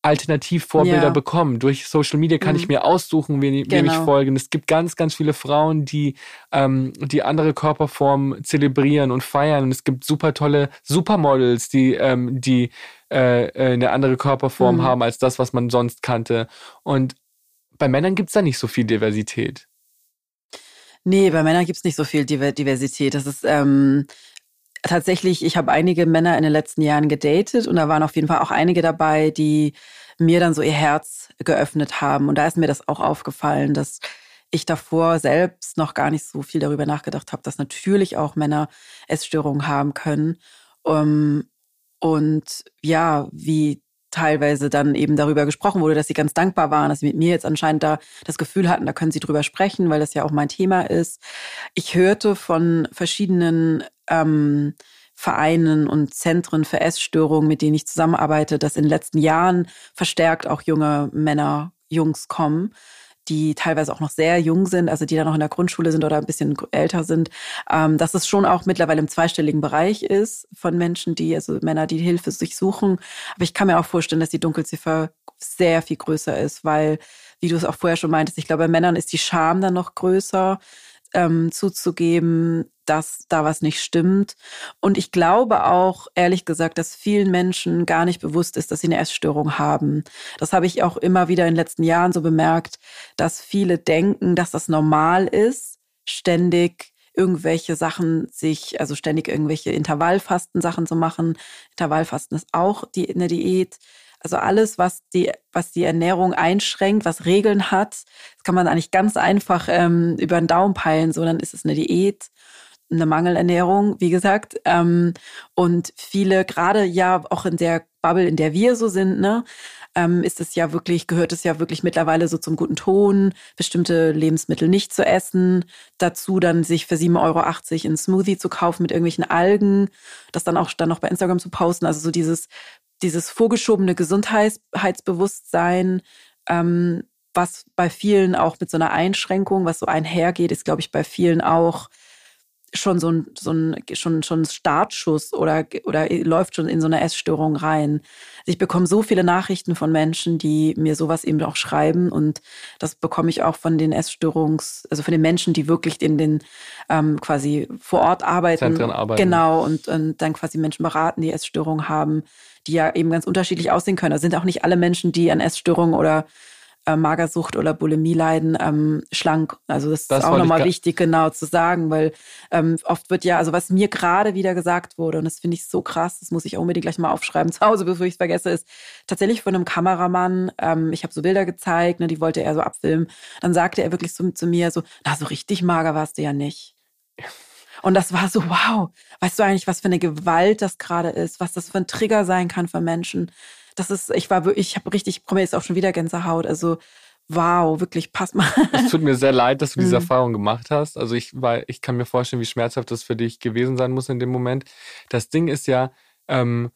Alternativvorbilder ja. bekommen. Durch Social Media kann mhm. ich mir aussuchen, wen, genau. wem ich genau. folge. Und es gibt ganz, ganz viele Frauen, die, ähm, die andere Körperformen zelebrieren und feiern. Und es gibt super tolle Supermodels, die, ähm, die äh, äh, eine andere Körperform mhm. haben als das, was man sonst kannte. Und bei Männern gibt es da nicht so viel Diversität. Nee, bei Männern gibt es nicht so viel Diversität. Das ist ähm, tatsächlich, ich habe einige Männer in den letzten Jahren gedatet und da waren auf jeden Fall auch einige dabei, die mir dann so ihr Herz geöffnet haben. Und da ist mir das auch aufgefallen, dass ich davor selbst noch gar nicht so viel darüber nachgedacht habe, dass natürlich auch Männer Essstörungen haben können. Ähm, und ja, wie teilweise dann eben darüber gesprochen wurde, dass sie ganz dankbar waren, dass sie mit mir jetzt anscheinend da das Gefühl hatten, da können sie drüber sprechen, weil das ja auch mein Thema ist. Ich hörte von verschiedenen ähm, Vereinen und Zentren für Essstörungen, mit denen ich zusammenarbeite, dass in den letzten Jahren verstärkt auch junge Männer, Jungs kommen die teilweise auch noch sehr jung sind, also die da noch in der Grundschule sind oder ein bisschen älter sind, ähm, dass es schon auch mittlerweile im zweistelligen Bereich ist von Menschen, die, also Männer, die Hilfe sich suchen. Aber ich kann mir auch vorstellen, dass die Dunkelziffer sehr viel größer ist, weil, wie du es auch vorher schon meintest, ich glaube, bei Männern ist die Scham dann noch größer ähm, zuzugeben, dass da was nicht stimmt. Und ich glaube auch, ehrlich gesagt, dass vielen Menschen gar nicht bewusst ist, dass sie eine Essstörung haben. Das habe ich auch immer wieder in den letzten Jahren so bemerkt, dass viele denken, dass das normal ist, ständig irgendwelche Sachen sich, also ständig irgendwelche Intervallfasten-Sachen zu machen. Intervallfasten ist auch die, eine Diät. Also alles, was die, was die Ernährung einschränkt, was Regeln hat, das kann man eigentlich ganz einfach ähm, über den Daumen peilen, so dann ist es eine Diät. eine Mangelernährung, wie gesagt. Ähm, und viele, gerade ja auch in der Bubble, in der wir so sind, ne, ähm, ist es ja wirklich, gehört es ja wirklich mittlerweile so zum guten Ton, bestimmte Lebensmittel nicht zu essen. Dazu dann sich für 7,80 Euro einen Smoothie zu kaufen mit irgendwelchen Algen, das dann auch dann noch bei Instagram zu posten. Also so dieses, dieses vorgeschobene Gesundheitsbewusstsein, ähm, was bei vielen auch mit so einer Einschränkung, was so einhergeht, ist, glaube ich, bei vielen auch schon so ein, so ein schon, schon ein Startschuss oder, oder läuft schon in so eine Essstörung rein. Ich bekomme so viele Nachrichten von Menschen, die mir sowas eben auch schreiben und das bekomme ich auch von den Essstörungs, also von den Menschen, die wirklich in den ähm, quasi vor Ort arbeiten. Zentren arbeiten. Genau, und, und dann quasi Menschen beraten, die Essstörungen haben, die ja eben ganz unterschiedlich aussehen können. Das sind auch nicht alle Menschen, die an Essstörungen oder äh, Magersucht oder Bulimie leiden, ähm, schlank. Also das, das ist auch nochmal wichtig, genau zu sagen, weil ähm, oft wird ja, also was mir gerade wieder gesagt wurde, und das finde ich so krass, das muss ich unbedingt gleich mal aufschreiben zu Hause, bevor ich es vergesse, ist tatsächlich von einem Kameramann, ähm, ich habe so Bilder gezeigt, ne, die wollte er so abfilmen, dann sagte er wirklich so zu mir so, na, so richtig mager warst du ja nicht. Und das war so, wow, weißt du eigentlich, was für eine Gewalt das gerade ist, was das für ein Trigger sein kann für Menschen, das ist, ich war wirklich, ich habe richtig, ich bekomme jetzt auch schon wieder Gänsehaut. Also wow, wirklich, pass mal. Es tut mir sehr leid, dass du diese mhm. Erfahrung gemacht hast. Also ich war, ich kann mir vorstellen, wie schmerzhaft das für dich gewesen sein muss in dem Moment. Das Ding ist ja, ähm,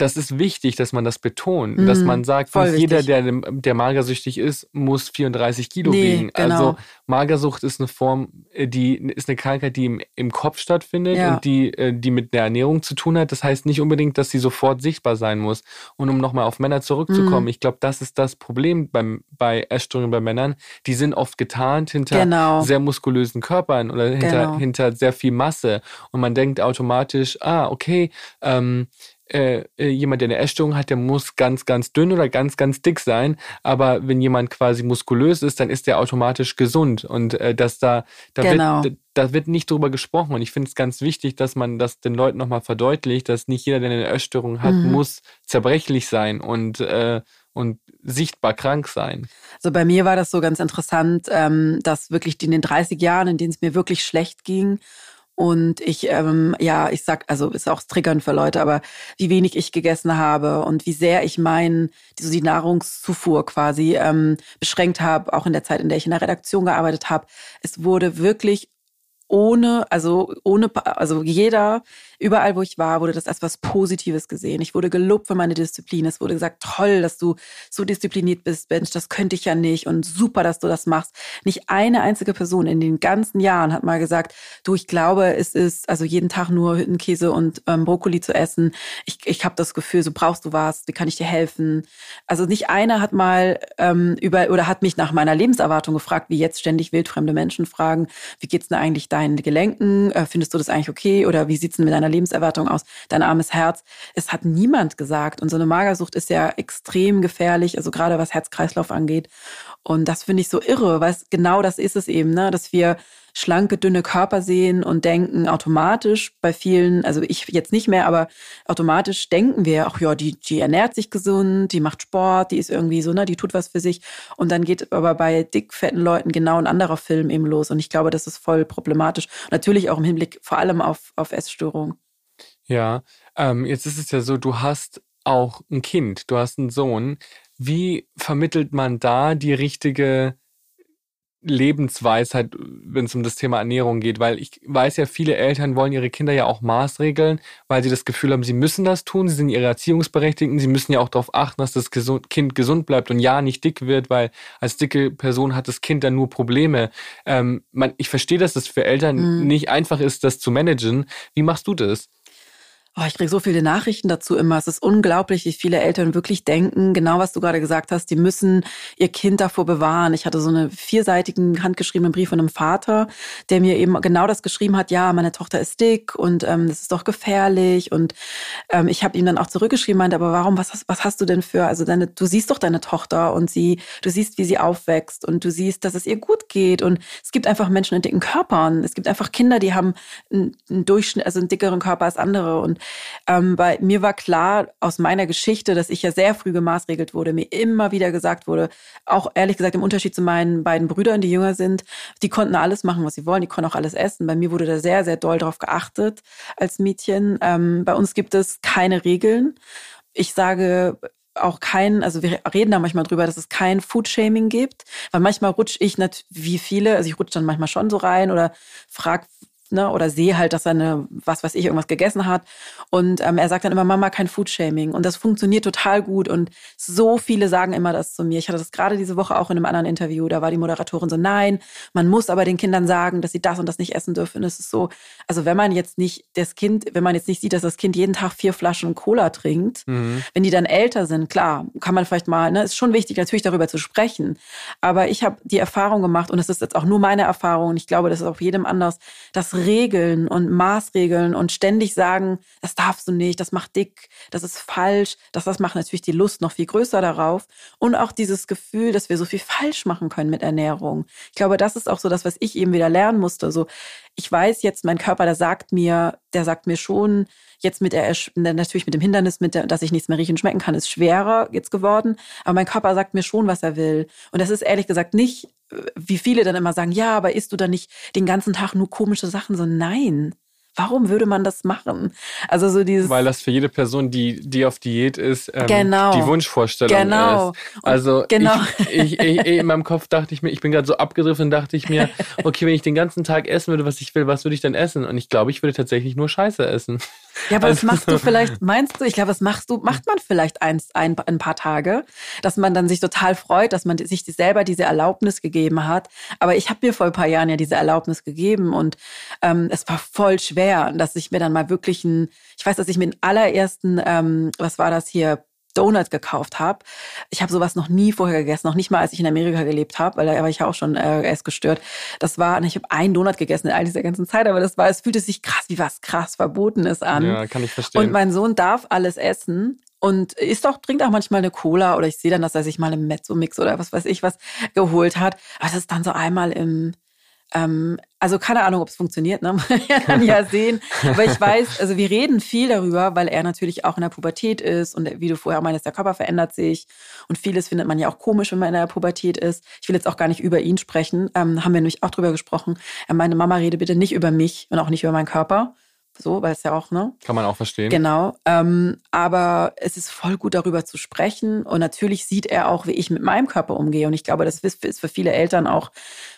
das ist wichtig, dass man das betont, mhm, dass man sagt, nicht jeder, der, der magersüchtig ist, muss 34 Kilo nee, wiegen. Genau. Also Magersucht ist eine Form, äh, die ist eine Krankheit, die im, im Kopf stattfindet ja. und die, äh, die mit der Ernährung zu tun hat. Das heißt nicht unbedingt, dass sie sofort sichtbar sein muss. Und um nochmal auf Männer zurückzukommen, mhm. ich glaube, das ist das Problem beim, bei Essstörungen bei Männern. Die sind oft getarnt hinter genau. sehr muskulösen Körpern oder hinter, genau. hinter sehr viel Masse. Und man denkt automatisch, ah, okay, ähm, äh, äh, jemand, der eine Essstörung hat, der muss ganz, ganz dünn oder ganz, ganz dick sein. Aber wenn jemand quasi muskulös ist, dann ist der automatisch gesund. Und äh, dass da, da genau. wird, da wird nicht drüber gesprochen. Und ich finde es ganz wichtig, dass man das den Leuten nochmal verdeutlicht, dass nicht jeder, der eine Essstörung hat, mhm. muss zerbrechlich sein und, äh, und sichtbar krank sein. Also bei mir war das so ganz interessant, ähm, dass wirklich in den 30 Jahren, in denen es mir wirklich schlecht ging und ich, ähm, ja, ich sag, also ist auch triggern für Leute, aber wie wenig ich gegessen habe und wie sehr ich mein, die, die Nahrungszufuhr quasi ähm, beschränkt habe, auch in der Zeit, in der ich in der Redaktion gearbeitet habe. Es wurde wirklich ohne, also ohne, also jeder, überall wo ich war, wurde das als was Positives gesehen. Ich wurde gelobt für meine Disziplin. Es wurde gesagt, toll, dass du so diszipliniert bist, Mensch, das könnte ich ja nicht und super, dass du das machst. Nicht eine einzige Person in den ganzen Jahren hat mal gesagt, du, ich glaube, es ist also jeden Tag nur Hüttenkäse und ähm, Brokkoli zu essen. Ich, ich habe das Gefühl, so brauchst du was, wie kann ich dir helfen? Also nicht einer hat mal ähm, über oder hat mich nach meiner Lebenserwartung gefragt, wie jetzt ständig wildfremde Menschen fragen, wie geht's denn eigentlich deinen Gelenken? Äh, findest du das eigentlich okay? Oder wie sieht's denn mit deiner Lebenserwartung aus? Dein armes Herz? Es hat niemand gesagt. Und so eine Magersucht ist ja extrem gefährlich, also gerade was Herz-Kreislauf angeht. Und das finde ich so irre, weil genau das ist es eben, ne? dass wir schlanke, dünne Körper sehen und denken automatisch bei vielen, also ich jetzt nicht mehr, aber automatisch denken wir, ach ja, die, die ernährt sich gesund, die macht Sport, die ist irgendwie so, ne, die tut was für sich. Und dann geht aber bei dick, fetten Leuten genau ein anderer Film eben los. Und ich glaube, das ist voll problematisch. Natürlich auch im Hinblick vor allem auf, auf Essstörungen. Ja, ähm, jetzt ist es ja so, du hast auch ein Kind, du hast einen Sohn. Wie vermittelt man da die richtige Lebensweisheit, wenn es um das Thema Ernährung geht, weil ich weiß ja, viele Eltern wollen ihre Kinder ja auch maßregeln, weil sie das Gefühl haben, sie müssen das tun, sie sind ihre Erziehungsberechtigten, sie müssen ja auch darauf achten, dass das Kind gesund bleibt und ja nicht dick wird, weil als dicke Person hat das Kind dann nur Probleme. Ähm, man, ich verstehe, dass es das für Eltern mhm. nicht einfach ist, das zu managen. Wie machst du das? Oh, ich kriege so viele Nachrichten dazu immer. Es ist unglaublich, wie viele Eltern wirklich denken, genau was du gerade gesagt hast, die müssen ihr Kind davor bewahren. Ich hatte so einen vierseitigen handgeschriebenen Brief von einem Vater, der mir eben genau das geschrieben hat, ja, meine Tochter ist dick und ähm, das ist doch gefährlich. Und ähm, ich habe ihm dann auch zurückgeschrieben, meinte, aber warum, was hast, was hast du denn für, also deine, du siehst doch deine Tochter und sie, du siehst, wie sie aufwächst und du siehst, dass es ihr gut geht. Und es gibt einfach Menschen in dicken Körpern. Es gibt einfach Kinder, die haben einen, einen Durchschnitt, also einen dickeren Körper als andere. Und ähm, bei mir war klar aus meiner Geschichte, dass ich ja sehr früh gemaßregelt wurde, mir immer wieder gesagt wurde, auch ehrlich gesagt im Unterschied zu meinen beiden Brüdern, die jünger sind, die konnten alles machen, was sie wollen, die konnten auch alles essen. Bei mir wurde da sehr, sehr doll drauf geachtet als Mädchen. Ähm, bei uns gibt es keine Regeln. Ich sage auch kein, also wir reden da manchmal drüber, dass es kein Foodshaming gibt, weil manchmal rutsche ich nicht wie viele, also ich rutsche dann manchmal schon so rein oder frag ne, oder sehe halt, dass er eine, was weiß ich, irgendwas gegessen hat. Und ähm, er sagt dann immer, Mama, kein Foodshaming. Und das funktioniert total gut. Und so viele sagen immer das zu mir. Ich hatte das gerade diese Woche auch in einem anderen Interview. Da war die Moderatorin so, nein, man muss aber den Kindern sagen, dass sie das und das nicht essen dürfen. Es ist so, also wenn man jetzt nicht das Kind, wenn man jetzt nicht sieht, dass das Kind jeden Tag vier Flaschen Cola trinkt, mhm. wenn die dann älter sind, klar, kann man vielleicht mal, ne, ist schon wichtig, natürlich darüber zu sprechen. Aber ich habe die Erfahrung gemacht, und es ist jetzt auch nur meine Erfahrung, und ich glaube, das ist auch jedem anders, dass Regeln und Maßregeln und ständig sagen, das darfst du nicht, das macht dick, das ist falsch, dass das macht natürlich die Lust noch viel größer darauf und auch dieses Gefühl, dass wir so viel falsch machen können mit Ernährung. Ich glaube, das ist auch so das, was ich eben wieder lernen musste. So, ich weiß jetzt, mein Körper, der sagt mir, der sagt mir schon, jetzt mit der, natürlich mit dem Hindernis, mit der, dass ich nichts mehr riechen und schmecken kann, ist schwerer jetzt geworden. Aber mein Körper sagt mir schon, was er will. Und das ist ehrlich gesagt nicht wie viele dann immer sagen, ja, aber isst du dann nicht den ganzen Tag nur komische Sachen? So, nein. Warum würde man das machen? Also so dieses. Weil das für jede Person, die, die auf Diät ist, ähm, genau. die Wunschvorstellung genau. ist. Also genau. Ich, ich, ich, in meinem Kopf dachte ich mir, ich bin gerade so abgegriffen und dachte ich mir, okay, wenn ich den ganzen Tag essen würde, was ich will, was würde ich denn essen? Und ich glaube, ich würde tatsächlich nur Scheiße essen. Ja, aber also, was machst du vielleicht, meinst du, ich glaube, was machst du, macht man vielleicht ein, ein, ein paar Tage, dass man dann sich total freut, dass man sich selber diese Erlaubnis gegeben hat. Aber ich habe mir vor ein paar Jahren ja diese Erlaubnis gegeben und ähm, es war voll schwer, dass ich mir dann mal wirklich ein, ich weiß, dass ich mir den allerersten, ähm, was war das hier, Donut gekauft habe. Ich habe sowas noch nie vorher gegessen, noch nicht mal, als ich in Amerika gelebt habe, weil da war ich ja auch schon äh, essgestört. Das war, ich habe einen Donut gegessen in all dieser ganzen Zeit, aber das war, es fühlte sich krass wie was krass Verbotenes an. Ja, kann ich verstehen. Und mein Sohn darf alles essen und isst auch, trinkt auch manchmal eine Cola oder ich sehe dann, dass er sich mal einen Mezzo-Mix oder was weiß ich was geholt hat. Aber das ist dann so einmal im ähm, also keine Ahnung, ob es funktioniert, ne? Man kann ja sehen. Aber ich weiß, also wir reden viel darüber, weil er natürlich auch in der Pubertät ist und wie du vorher meinst, der Körper verändert sich und vieles findet man ja auch komisch, wenn man in der Pubertät ist. Ich will jetzt auch gar nicht über ihn sprechen, ähm, haben wir nämlich auch drüber gesprochen. Er meinte, Mama, rede bitte nicht über mich und auch nicht über meinen Körper so, weil es ja auch, ne? Kann man auch verstehen. Genau. Ähm, aber es ist voll gut darüber zu sprechen. Und natürlich sieht er auch, wie ich mit meinem Körper umgehe. Und ich glaube, das ist für viele Eltern auch.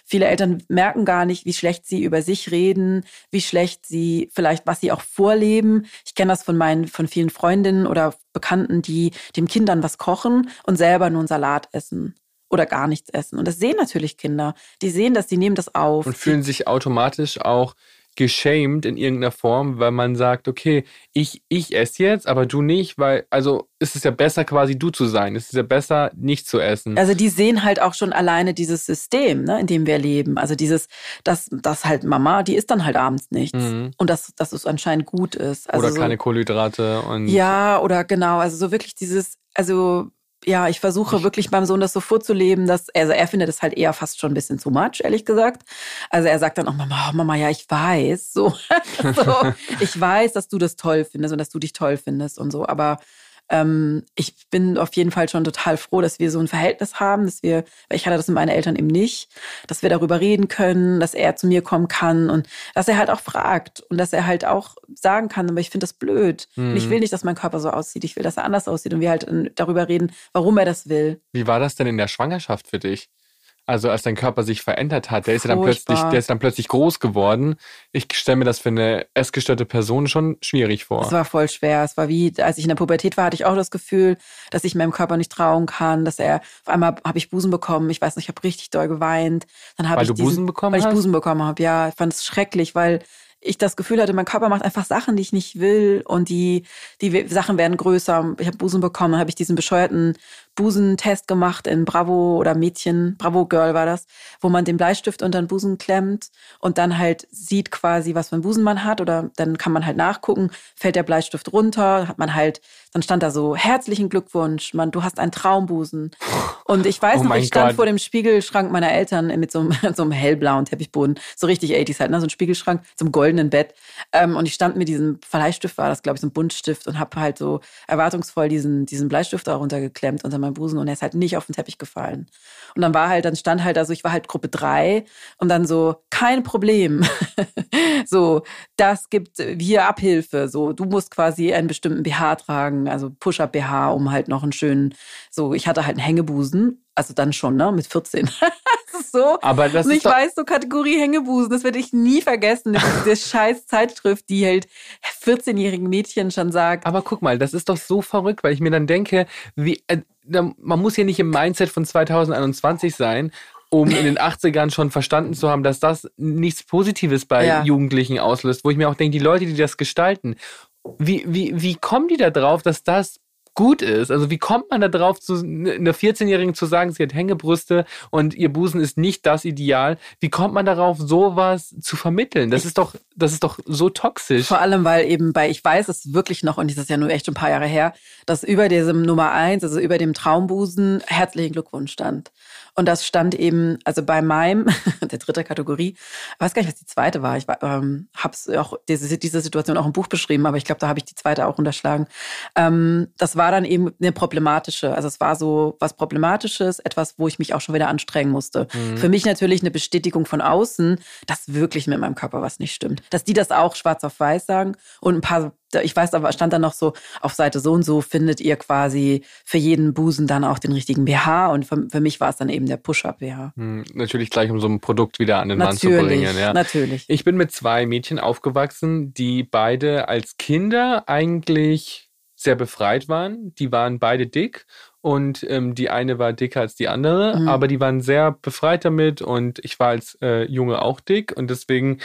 Viele Eltern merken gar nicht, wie schlecht sie über sich reden, wie schlecht sie vielleicht, was sie auch vorleben. Ich kenne das von meinen, von vielen Freundinnen oder Bekannten, die dem Kindern was kochen und selber nur einen Salat essen oder gar nichts essen. Und das sehen natürlich Kinder. Die sehen das, die nehmen das auf. Und fühlen sich automatisch auch geschämt in irgendeiner Form, weil man sagt, okay, ich, ich esse jetzt, aber du nicht, weil, also ist es ja besser, quasi du zu sein. Es ist ja besser, nicht zu essen. Also die sehen halt auch schon alleine dieses System, ne, in dem wir leben. Also dieses, dass das halt Mama, die isst dann halt abends nichts. Mhm. Und dass, dass es anscheinend gut ist. Also oder keine so, Kohlenhydrate und. Ja, oder genau, also so wirklich dieses, also ja, ich versuche wirklich meinem Sohn das so vorzuleben, dass, also er findet es halt eher fast schon ein bisschen zu much, ehrlich gesagt. Also er sagt dann auch, Mama, oh Mama, ja, ich weiß, so, so, ich weiß, dass du das toll findest und dass du dich toll findest und so, aber ähm, ich bin auf jeden Fall schon total froh, dass wir so ein Verhältnis haben, dass wir, weil ich hatte das mit meinen Eltern eben nicht, dass wir darüber reden können, dass er zu mir kommen kann und dass er halt auch fragt und dass er halt auch sagen kann, aber ich finde das blöd. Mhm. Und ich mhm. will nicht, dass mein Körper so aussieht. Ich will, dass er anders aussieht und wir halt darüber reden, warum er das will. Wie war das denn in der Schwangerschaft für dich? Also als dein Körper sich verändert hat, der ist ja dann plötzlich, der ist dann plötzlich groß geworden. Ich stelle mir das für eine essgestörte Person schon schwierig vor. Es war voll schwer. Es war wie, als ich in der Pubertät war, hatte ich auch das Gefühl, dass ich meinem Körper nicht trauen kann, dass er, auf einmal habe ich Busen bekommen. Ich weiß nicht, ich habe richtig doll geweint. Dann weil ich du diesen, Busen bekommen Weil ich? Busen bekommen habe, ja. Ich fand es schrecklich, weil ich das Gefühl hatte, mein Körper macht einfach Sachen, die ich nicht will und die, die Sachen werden größer. Ich habe Busen bekommen, habe ich diesen bescheuerten Busentest gemacht in Bravo oder Mädchen, Bravo Girl war das, wo man den Bleistift unter den Busen klemmt und dann halt sieht quasi, was für einen Busen man hat oder dann kann man halt nachgucken, fällt der Bleistift runter, hat man halt, dann stand da so, herzlichen Glückwunsch, man, du hast einen Traumbusen. Und ich weiß oh noch, ich stand Gott. vor dem Spiegelschrank meiner Eltern mit so einem, so einem hellblauen Teppichboden, so richtig 80s halt, ne? so ein Spiegelschrank, so einem goldenen Bett. Ähm, und ich stand mit diesem Bleistift, war das glaube ich so ein Buntstift und habe halt so erwartungsvoll diesen, diesen Bleistift da runtergeklemmt unter meinem Busen und er ist halt nicht auf den Teppich gefallen. Und dann war halt, dann stand halt, also ich war halt Gruppe drei und dann so, kein Problem. so, das gibt hier Abhilfe. So, du musst quasi einen bestimmten BH tragen, also Push-Up-BH, um halt noch einen schönen, so, ich hatte halt einen Hängebusen, also dann schon, ne, mit 14. ist so. Aber das und ich weiß, so Kategorie Hängebusen, das werde ich nie vergessen. Diese scheiß Zeitschrift, die halt 14-jährigen Mädchen schon sagt. Aber guck mal, das ist doch so verrückt, weil ich mir dann denke, wie, äh, man muss ja nicht im Mindset von 2021 sein, um in den 80ern schon verstanden zu haben, dass das nichts Positives bei ja. Jugendlichen auslöst, wo ich mir auch denke, die Leute, die das gestalten, wie, wie, wie kommen die da drauf, dass das gut ist. Also wie kommt man da drauf, zu, einer 14-Jährigen zu sagen, sie hat Hängebrüste und ihr Busen ist nicht das Ideal? Wie kommt man darauf, sowas zu vermitteln? Das ist doch, das ist doch so toxisch. Vor allem, weil eben bei, ich weiß es wirklich noch, und das ist ja nur echt schon ein paar Jahre her, dass über diesem Nummer eins, also über dem Traumbusen, herzlichen Glückwunsch stand. Und das stand eben, also bei meinem, der dritte Kategorie, ich weiß gar nicht, was die zweite war. Ich ähm, habe auch diese, diese Situation auch im Buch beschrieben, aber ich glaube, da habe ich die zweite auch unterschlagen. Ähm, das war dann eben eine problematische, also es war so was Problematisches, etwas, wo ich mich auch schon wieder anstrengen musste. Mhm. Für mich natürlich eine Bestätigung von außen, dass wirklich mit meinem Körper was nicht stimmt. Dass die das auch schwarz auf weiß sagen und ein paar ich weiß aber, stand dann noch so, auf Seite so und so findet ihr quasi für jeden Busen dann auch den richtigen BH und für, für mich war es dann eben der Push-Up-BH. Hm, natürlich gleich, um so ein Produkt wieder an den Mann zu bringen. Ja. Natürlich. Ich bin mit zwei Mädchen aufgewachsen, die beide als Kinder eigentlich sehr befreit waren. Die waren beide dick und ähm, die eine war dicker als die andere, mhm. aber die waren sehr befreit damit und ich war als äh, Junge auch dick und deswegen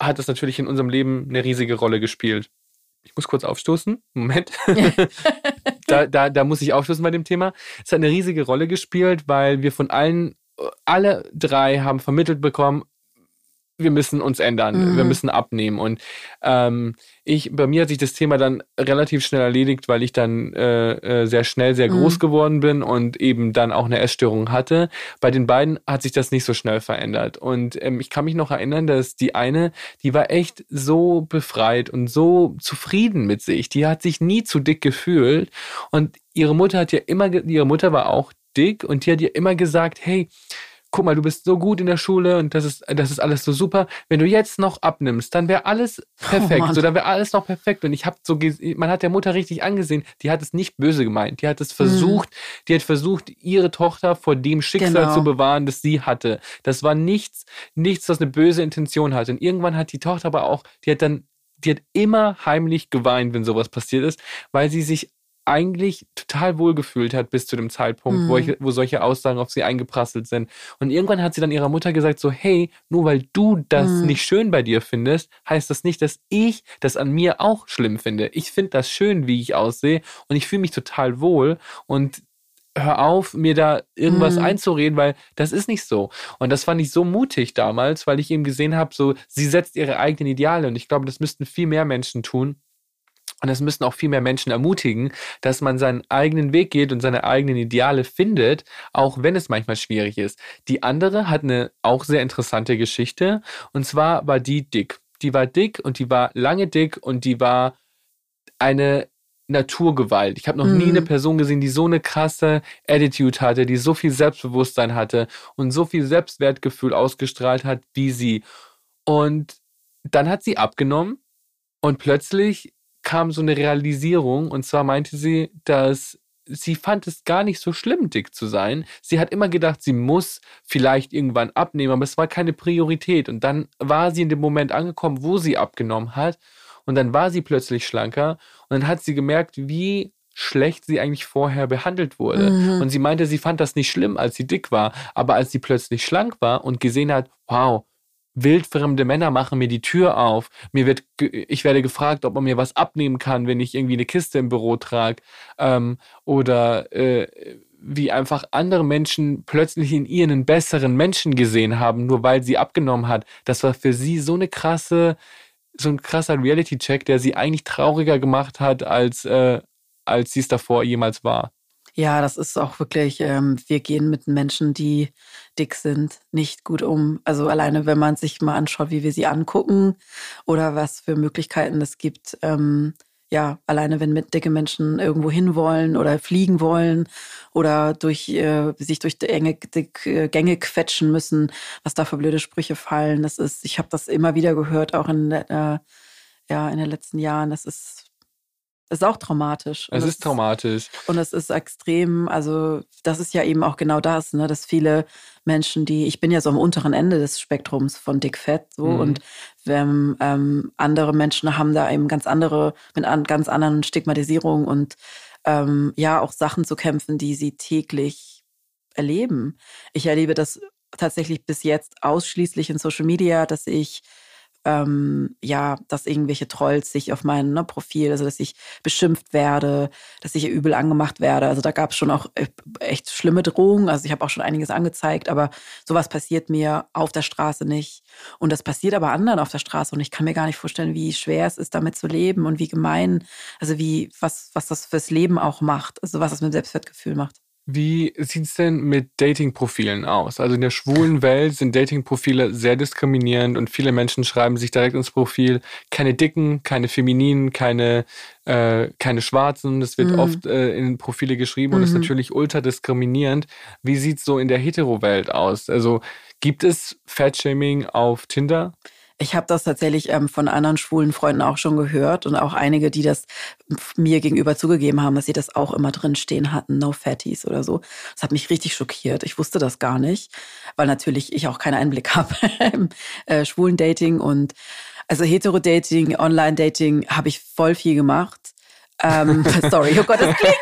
hat das natürlich in unserem Leben eine riesige Rolle gespielt. Ich muss kurz aufstoßen. Moment. da, da, da muss ich aufstoßen bei dem Thema. Es hat eine riesige Rolle gespielt, weil wir von allen, alle drei haben vermittelt bekommen, wir müssen uns ändern, mhm. wir müssen abnehmen. Und ähm, ich, bei mir hat sich das Thema dann relativ schnell erledigt, weil ich dann äh, äh, sehr schnell sehr groß mhm. geworden bin und eben dann auch eine Essstörung hatte. Bei den beiden hat sich das nicht so schnell verändert. Und ähm, ich kann mich noch erinnern, dass die eine, die war echt so befreit und so zufrieden mit sich. Die hat sich nie zu dick gefühlt. Und ihre Mutter hat ja immer, ihre Mutter war auch dick und die hat ihr immer gesagt, hey, guck mal, du bist so gut in der Schule und das ist, das ist alles so super. Wenn du jetzt noch abnimmst, dann wäre alles oh perfekt. Oh so, dann wäre alles noch perfekt. Und ich habe so, man hat der Mutter richtig angesehen, die hat es nicht böse gemeint. Die hat es versucht, mhm. die hat versucht, ihre Tochter vor dem Schicksal genau. zu bewahren, das sie hatte. Das war nichts, nichts, was eine böse Intention hatte. Und irgendwann hat die Tochter aber auch, die hat dann die hat immer heimlich geweint, wenn sowas passiert ist, weil sie sich eigentlich total wohlgefühlt hat bis zu dem Zeitpunkt, mhm. wo, ich, wo solche Aussagen auf sie eingeprasselt sind. Und irgendwann hat sie dann ihrer Mutter gesagt, so, hey, nur weil du das mhm. nicht schön bei dir findest, heißt das nicht, dass ich das an mir auch schlimm finde. Ich finde das schön, wie ich aussehe und ich fühle mich total wohl und hör auf, mir da irgendwas mhm. einzureden, weil das ist nicht so. Und das fand ich so mutig damals, weil ich eben gesehen habe, so, sie setzt ihre eigenen Ideale und ich glaube, das müssten viel mehr Menschen tun und es müssen auch viel mehr Menschen ermutigen, dass man seinen eigenen Weg geht und seine eigenen Ideale findet, auch wenn es manchmal schwierig ist. Die andere hat eine auch sehr interessante Geschichte. Und zwar war die dick. Die war dick und die war lange dick und die war eine Naturgewalt. Ich habe noch mhm. nie eine Person gesehen, die so eine krasse Attitude hatte, die so viel Selbstbewusstsein hatte und so viel Selbstwertgefühl ausgestrahlt hat wie sie. Und dann hat sie abgenommen und plötzlich kam so eine Realisierung und zwar meinte sie, dass sie fand es gar nicht so schlimm, dick zu sein. Sie hat immer gedacht, sie muss vielleicht irgendwann abnehmen, aber es war keine Priorität. Und dann war sie in dem Moment angekommen, wo sie abgenommen hat. Und dann war sie plötzlich schlanker. Und dann hat sie gemerkt, wie schlecht sie eigentlich vorher behandelt wurde. Mhm. Und sie meinte, sie fand das nicht schlimm, als sie dick war. Aber als sie plötzlich schlank war und gesehen hat, wow, wildfremde Männer machen mir die Tür auf. Mir wird, ich werde gefragt, ob man mir was abnehmen kann, wenn ich irgendwie eine Kiste im Büro trage. Ähm, oder äh, wie einfach andere Menschen plötzlich in ihr einen besseren Menschen gesehen haben, nur weil sie abgenommen hat. Das war für sie so eine krasse, so ein krasser Reality-Check, der sie eigentlich trauriger gemacht hat, als, äh, als sie es davor jemals war. Ja, das ist auch wirklich, ähm, wir gehen mit Menschen, die dick sind, nicht gut um. Also alleine, wenn man sich mal anschaut, wie wir sie angucken oder was für Möglichkeiten es gibt. Ähm, ja, alleine wenn mit dicke Menschen irgendwo hinwollen oder fliegen wollen oder durch äh, sich durch die enge dick, äh, Gänge quetschen müssen, was da für blöde Sprüche fallen. Das ist, ich habe das immer wieder gehört, auch in, äh, ja, in den letzten Jahren. Das ist ist auch traumatisch. es ist traumatisch. Und es ist extrem, also das ist ja eben auch genau das, ne, dass viele Menschen, die, ich bin ja so am unteren Ende des Spektrums von dick fett so mhm. und ähm, ähm, andere Menschen haben da eben ganz andere, mit an, ganz anderen Stigmatisierungen und ähm, ja auch Sachen zu kämpfen, die sie täglich erleben. Ich erlebe das tatsächlich bis jetzt ausschließlich in Social Media, dass ich ähm, ja, dass irgendwelche Trolls sich auf mein ne, Profil, also dass ich beschimpft werde, dass ich übel angemacht werde. Also da gab es schon auch äh, echt schlimme Drohungen. Also ich habe auch schon einiges angezeigt, aber sowas passiert mir auf der Straße nicht. Und das passiert aber anderen auf der Straße. Und ich kann mir gar nicht vorstellen, wie schwer es ist, damit zu leben und wie gemein, also wie, was, was das fürs Leben auch macht, also was das mit dem Selbstwertgefühl macht. Wie sieht es denn mit Dating-Profilen aus? Also in der schwulen Welt sind Dating-Profile sehr diskriminierend und viele Menschen schreiben sich direkt ins Profil keine Dicken, keine Femininen, keine, äh, keine Schwarzen. Das wird mhm. oft äh, in Profile geschrieben mhm. und ist natürlich ultra diskriminierend. Wie sieht es so in der Hetero-Welt aus? Also gibt es Fatshaming auf Tinder? Ich habe das tatsächlich ähm, von anderen schwulen Freunden auch schon gehört und auch einige, die das mir gegenüber zugegeben haben, dass sie das auch immer drin stehen hatten, no fatties oder so. Das hat mich richtig schockiert. Ich wusste das gar nicht, weil natürlich ich auch keinen Einblick habe im äh, schwulen Dating und also Hetero-Dating, Online-Dating habe ich voll viel gemacht. Ähm, sorry, oh Gott, das klingt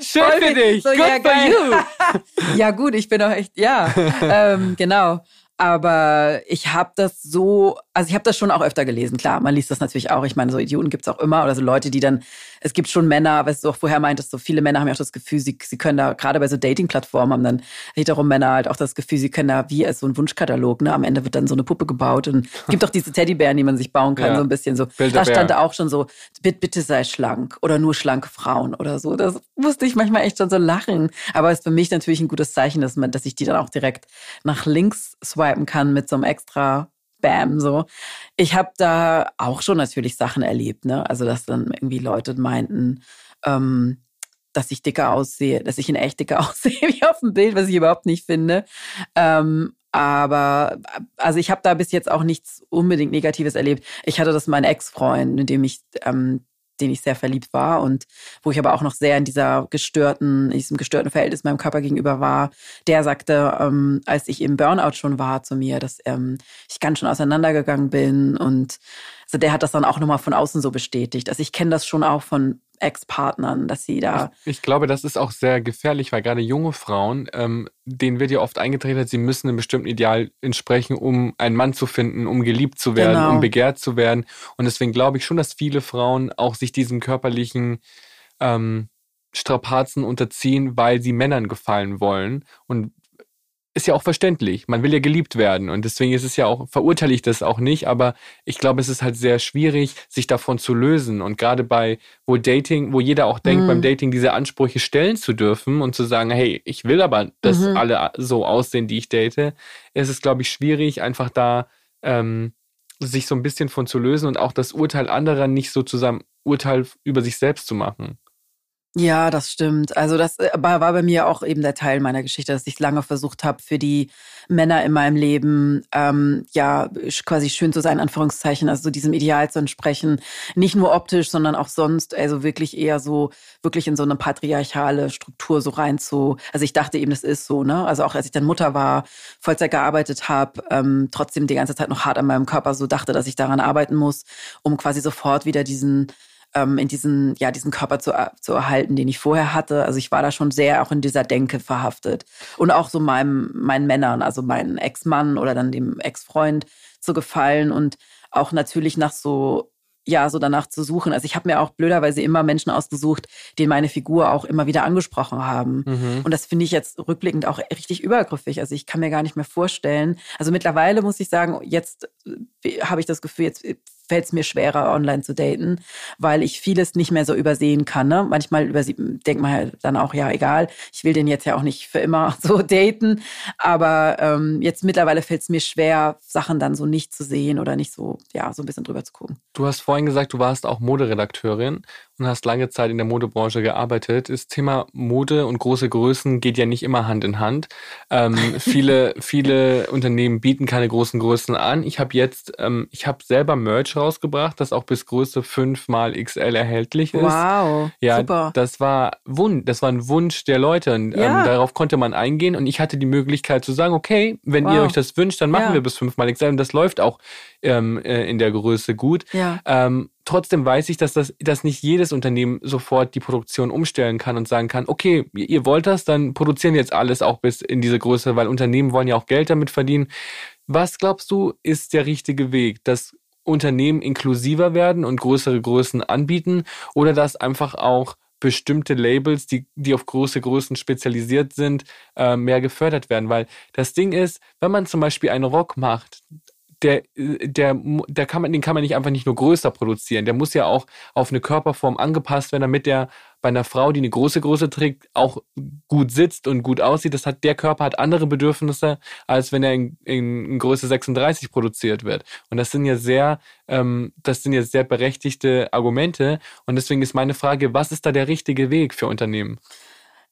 Schön für dich. So, Good ja, for you. ja gut, ich bin auch echt, ja, ähm, genau. Aber ich habe das so, also ich habe das schon auch öfter gelesen. Klar, man liest das natürlich auch. Ich meine, so Idioten gibt's auch immer oder so Leute, die dann, es gibt schon Männer, weißt du auch vorher meintest, so viele Männer haben ja auch das Gefühl, sie, sie können da, gerade bei so Dating-Plattformen haben dann wiederum Männer halt auch das Gefühl, sie können da wie als so ein Wunschkatalog, ne? Am Ende wird dann so eine Puppe gebaut und es gibt auch diese Teddybären, die man sich bauen kann, ja. so ein bisschen so. Da stand auch schon so, bitte, bitte sei schlank oder nur schlanke Frauen oder so. Das musste ich manchmal echt schon so lachen. Aber es ist für mich natürlich ein gutes Zeichen, dass man, dass ich die dann auch direkt nach links swipe swipen kann mit so einem extra Bam, so. Ich habe da auch schon natürlich Sachen erlebt, ne? Also, dass dann irgendwie Leute meinten, ähm, dass ich dicker aussehe, dass ich in echt dicker aussehe, wie auf dem Bild, was ich überhaupt nicht finde. Ähm, aber also ich habe da bis jetzt auch nichts unbedingt Negatives erlebt. Ich hatte das mein Ex-Freund, mit dem ich ähm, den ich sehr verliebt war und wo ich aber auch noch sehr in dieser gestörten, in diesem gestörten Verhältnis meinem Körper gegenüber war, der sagte, ähm, als ich im Burnout schon war zu mir, dass ähm, ich ganz schön auseinandergegangen bin und also der hat das dann auch nochmal von außen so bestätigt. Also ich kenne das schon auch von Ex-Partnern, dass sie da. Ich, ich, glaube, das ist auch sehr gefährlich, weil gerade junge Frauen, ähm, denen wird ja oft eingetreten, sie müssen einem bestimmten Ideal entsprechen, um einen Mann zu finden, um geliebt zu werden, genau. um begehrt zu werden. Und deswegen glaube ich schon, dass viele Frauen auch sich diesen körperlichen ähm, Strapazen unterziehen, weil sie Männern gefallen wollen. Und ist ja auch verständlich. Man will ja geliebt werden und deswegen ist es ja auch, verurteile ich das auch nicht, aber ich glaube, es ist halt sehr schwierig, sich davon zu lösen. Und gerade bei, wo Dating, wo jeder auch denkt, mhm. beim Dating diese Ansprüche stellen zu dürfen und zu sagen, hey, ich will aber, dass mhm. alle so aussehen, die ich date, ist es, glaube ich, schwierig, einfach da ähm, sich so ein bisschen von zu lösen und auch das Urteil anderer nicht so zusammen Urteil über sich selbst zu machen. Ja, das stimmt. Also das äh, war bei mir auch eben der Teil meiner Geschichte, dass ich lange versucht habe, für die Männer in meinem Leben ähm, ja quasi schön zu sein, Anführungszeichen, also so diesem Ideal zu entsprechen. Nicht nur optisch, sondern auch sonst, also wirklich eher so, wirklich in so eine patriarchale Struktur so rein zu. Also ich dachte eben, das ist so, ne? Also auch als ich dann Mutter war, Vollzeit gearbeitet habe, ähm, trotzdem die ganze Zeit noch hart an meinem Körper so dachte, dass ich daran arbeiten muss, um quasi sofort wieder diesen ähm, in diesen, ja, diesen Körper zu, zu erhalten, den ich vorher hatte. Also ich war da schon sehr auch in dieser Denke verhaftet. Und auch so meinem, meinen Männern, also meinen Ex-Mann oder dann dem Ex-Freund zu gefallen und auch natürlich nach so ja, so danach zu suchen. Also ich habe mir auch blöderweise immer Menschen ausgesucht, die meine Figur auch immer wieder angesprochen haben. Mhm. Und das finde ich jetzt rückblickend auch richtig übergriffig. Also ich kann mir gar nicht mehr vorstellen. Also mittlerweile muss ich sagen, jetzt äh, habe ich das Gefühl, jetzt fällt es mir schwerer, online zu daten, weil ich vieles nicht mehr so übersehen kann. Ne? Manchmal denkt man halt dann auch, ja, egal, ich will den jetzt ja auch nicht für immer so daten. Aber ähm, jetzt mittlerweile fällt es mir schwer, Sachen dann so nicht zu sehen oder nicht so, ja, so ein bisschen drüber zu gucken. Du hast vorhin gesagt, du warst auch Moderedakteurin und hast lange Zeit in der Modebranche gearbeitet. Das Thema Mode und große Größen geht ja nicht immer Hand in Hand. Ähm, viele, viele Unternehmen bieten keine großen Größen an. Ich habe jetzt, ähm, ich habe selber Merch rausgebracht, das auch bis Größe 5 mal XL erhältlich ist. Wow, ja, super. Das war Wunsch, das war ein Wunsch der Leute. Und, ähm, ja. ähm, darauf konnte man eingehen und ich hatte die Möglichkeit zu sagen, okay, wenn wow. ihr euch das wünscht, dann machen ja. wir bis 5 mal XL und das läuft auch ähm, äh, in der Größe gut. Ja. Ähm, trotzdem weiß ich, dass das, dass nicht jedes Unternehmen sofort die Produktion umstellen kann und sagen kann, okay, ihr wollt das, dann produzieren jetzt alles auch bis in diese Größe, weil Unternehmen wollen ja auch Geld damit verdienen. Was glaubst du, ist der richtige Weg, dass Unternehmen inklusiver werden und größere Größen anbieten oder dass einfach auch bestimmte Labels, die, die auf große Größen spezialisiert sind, äh, mehr gefördert werden. Weil das Ding ist, wenn man zum Beispiel einen Rock macht, der, der, der kann man, den kann man nicht einfach nicht nur größer produzieren. Der muss ja auch auf eine Körperform angepasst werden, damit der bei einer Frau, die eine große Größe trägt, auch gut sitzt und gut aussieht. Das hat, der Körper hat andere Bedürfnisse, als wenn er in, in Größe 36 produziert wird. Und das sind ja sehr, ähm, das sind ja sehr berechtigte Argumente. Und deswegen ist meine Frage, was ist da der richtige Weg für Unternehmen?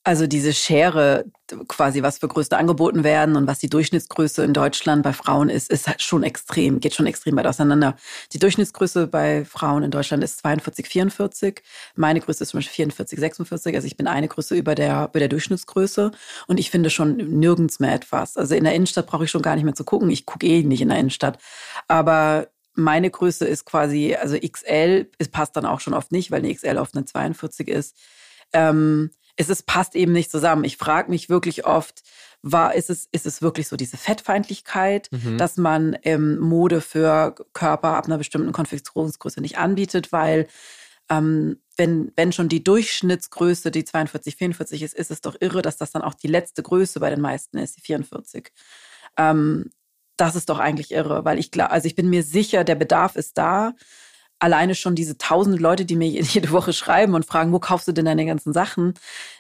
Also diese Schere, quasi was für Größe angeboten werden und was die Durchschnittsgröße in Deutschland bei Frauen ist, ist halt schon extrem, geht schon extrem weit auseinander. Die Durchschnittsgröße bei Frauen in Deutschland ist 42, 44. Meine Größe ist zum Beispiel 44, 46. Also ich bin eine Größe über der, über der Durchschnittsgröße und ich finde schon nirgends mehr etwas. Also in der Innenstadt brauche ich schon gar nicht mehr zu gucken. Ich gucke eh nicht in der Innenstadt. Aber meine Größe ist quasi, also XL, es passt dann auch schon oft nicht, weil eine XL oft eine 42 ist. Ähm, es ist, passt eben nicht zusammen. Ich frage mich wirklich oft, war, ist es, ist es wirklich so diese Fettfeindlichkeit, mhm. dass man ähm, Mode für Körper ab einer bestimmten Konfektionsgröße nicht anbietet, weil ähm, wenn, wenn schon die Durchschnittsgröße die 42, 44 ist, ist es doch irre, dass das dann auch die letzte Größe bei den meisten ist, die 44. Ähm, das ist doch eigentlich irre, weil ich glaube, also ich bin mir sicher, der Bedarf ist da alleine schon diese tausend Leute, die mir jede Woche schreiben und fragen, wo kaufst du denn deine ganzen Sachen,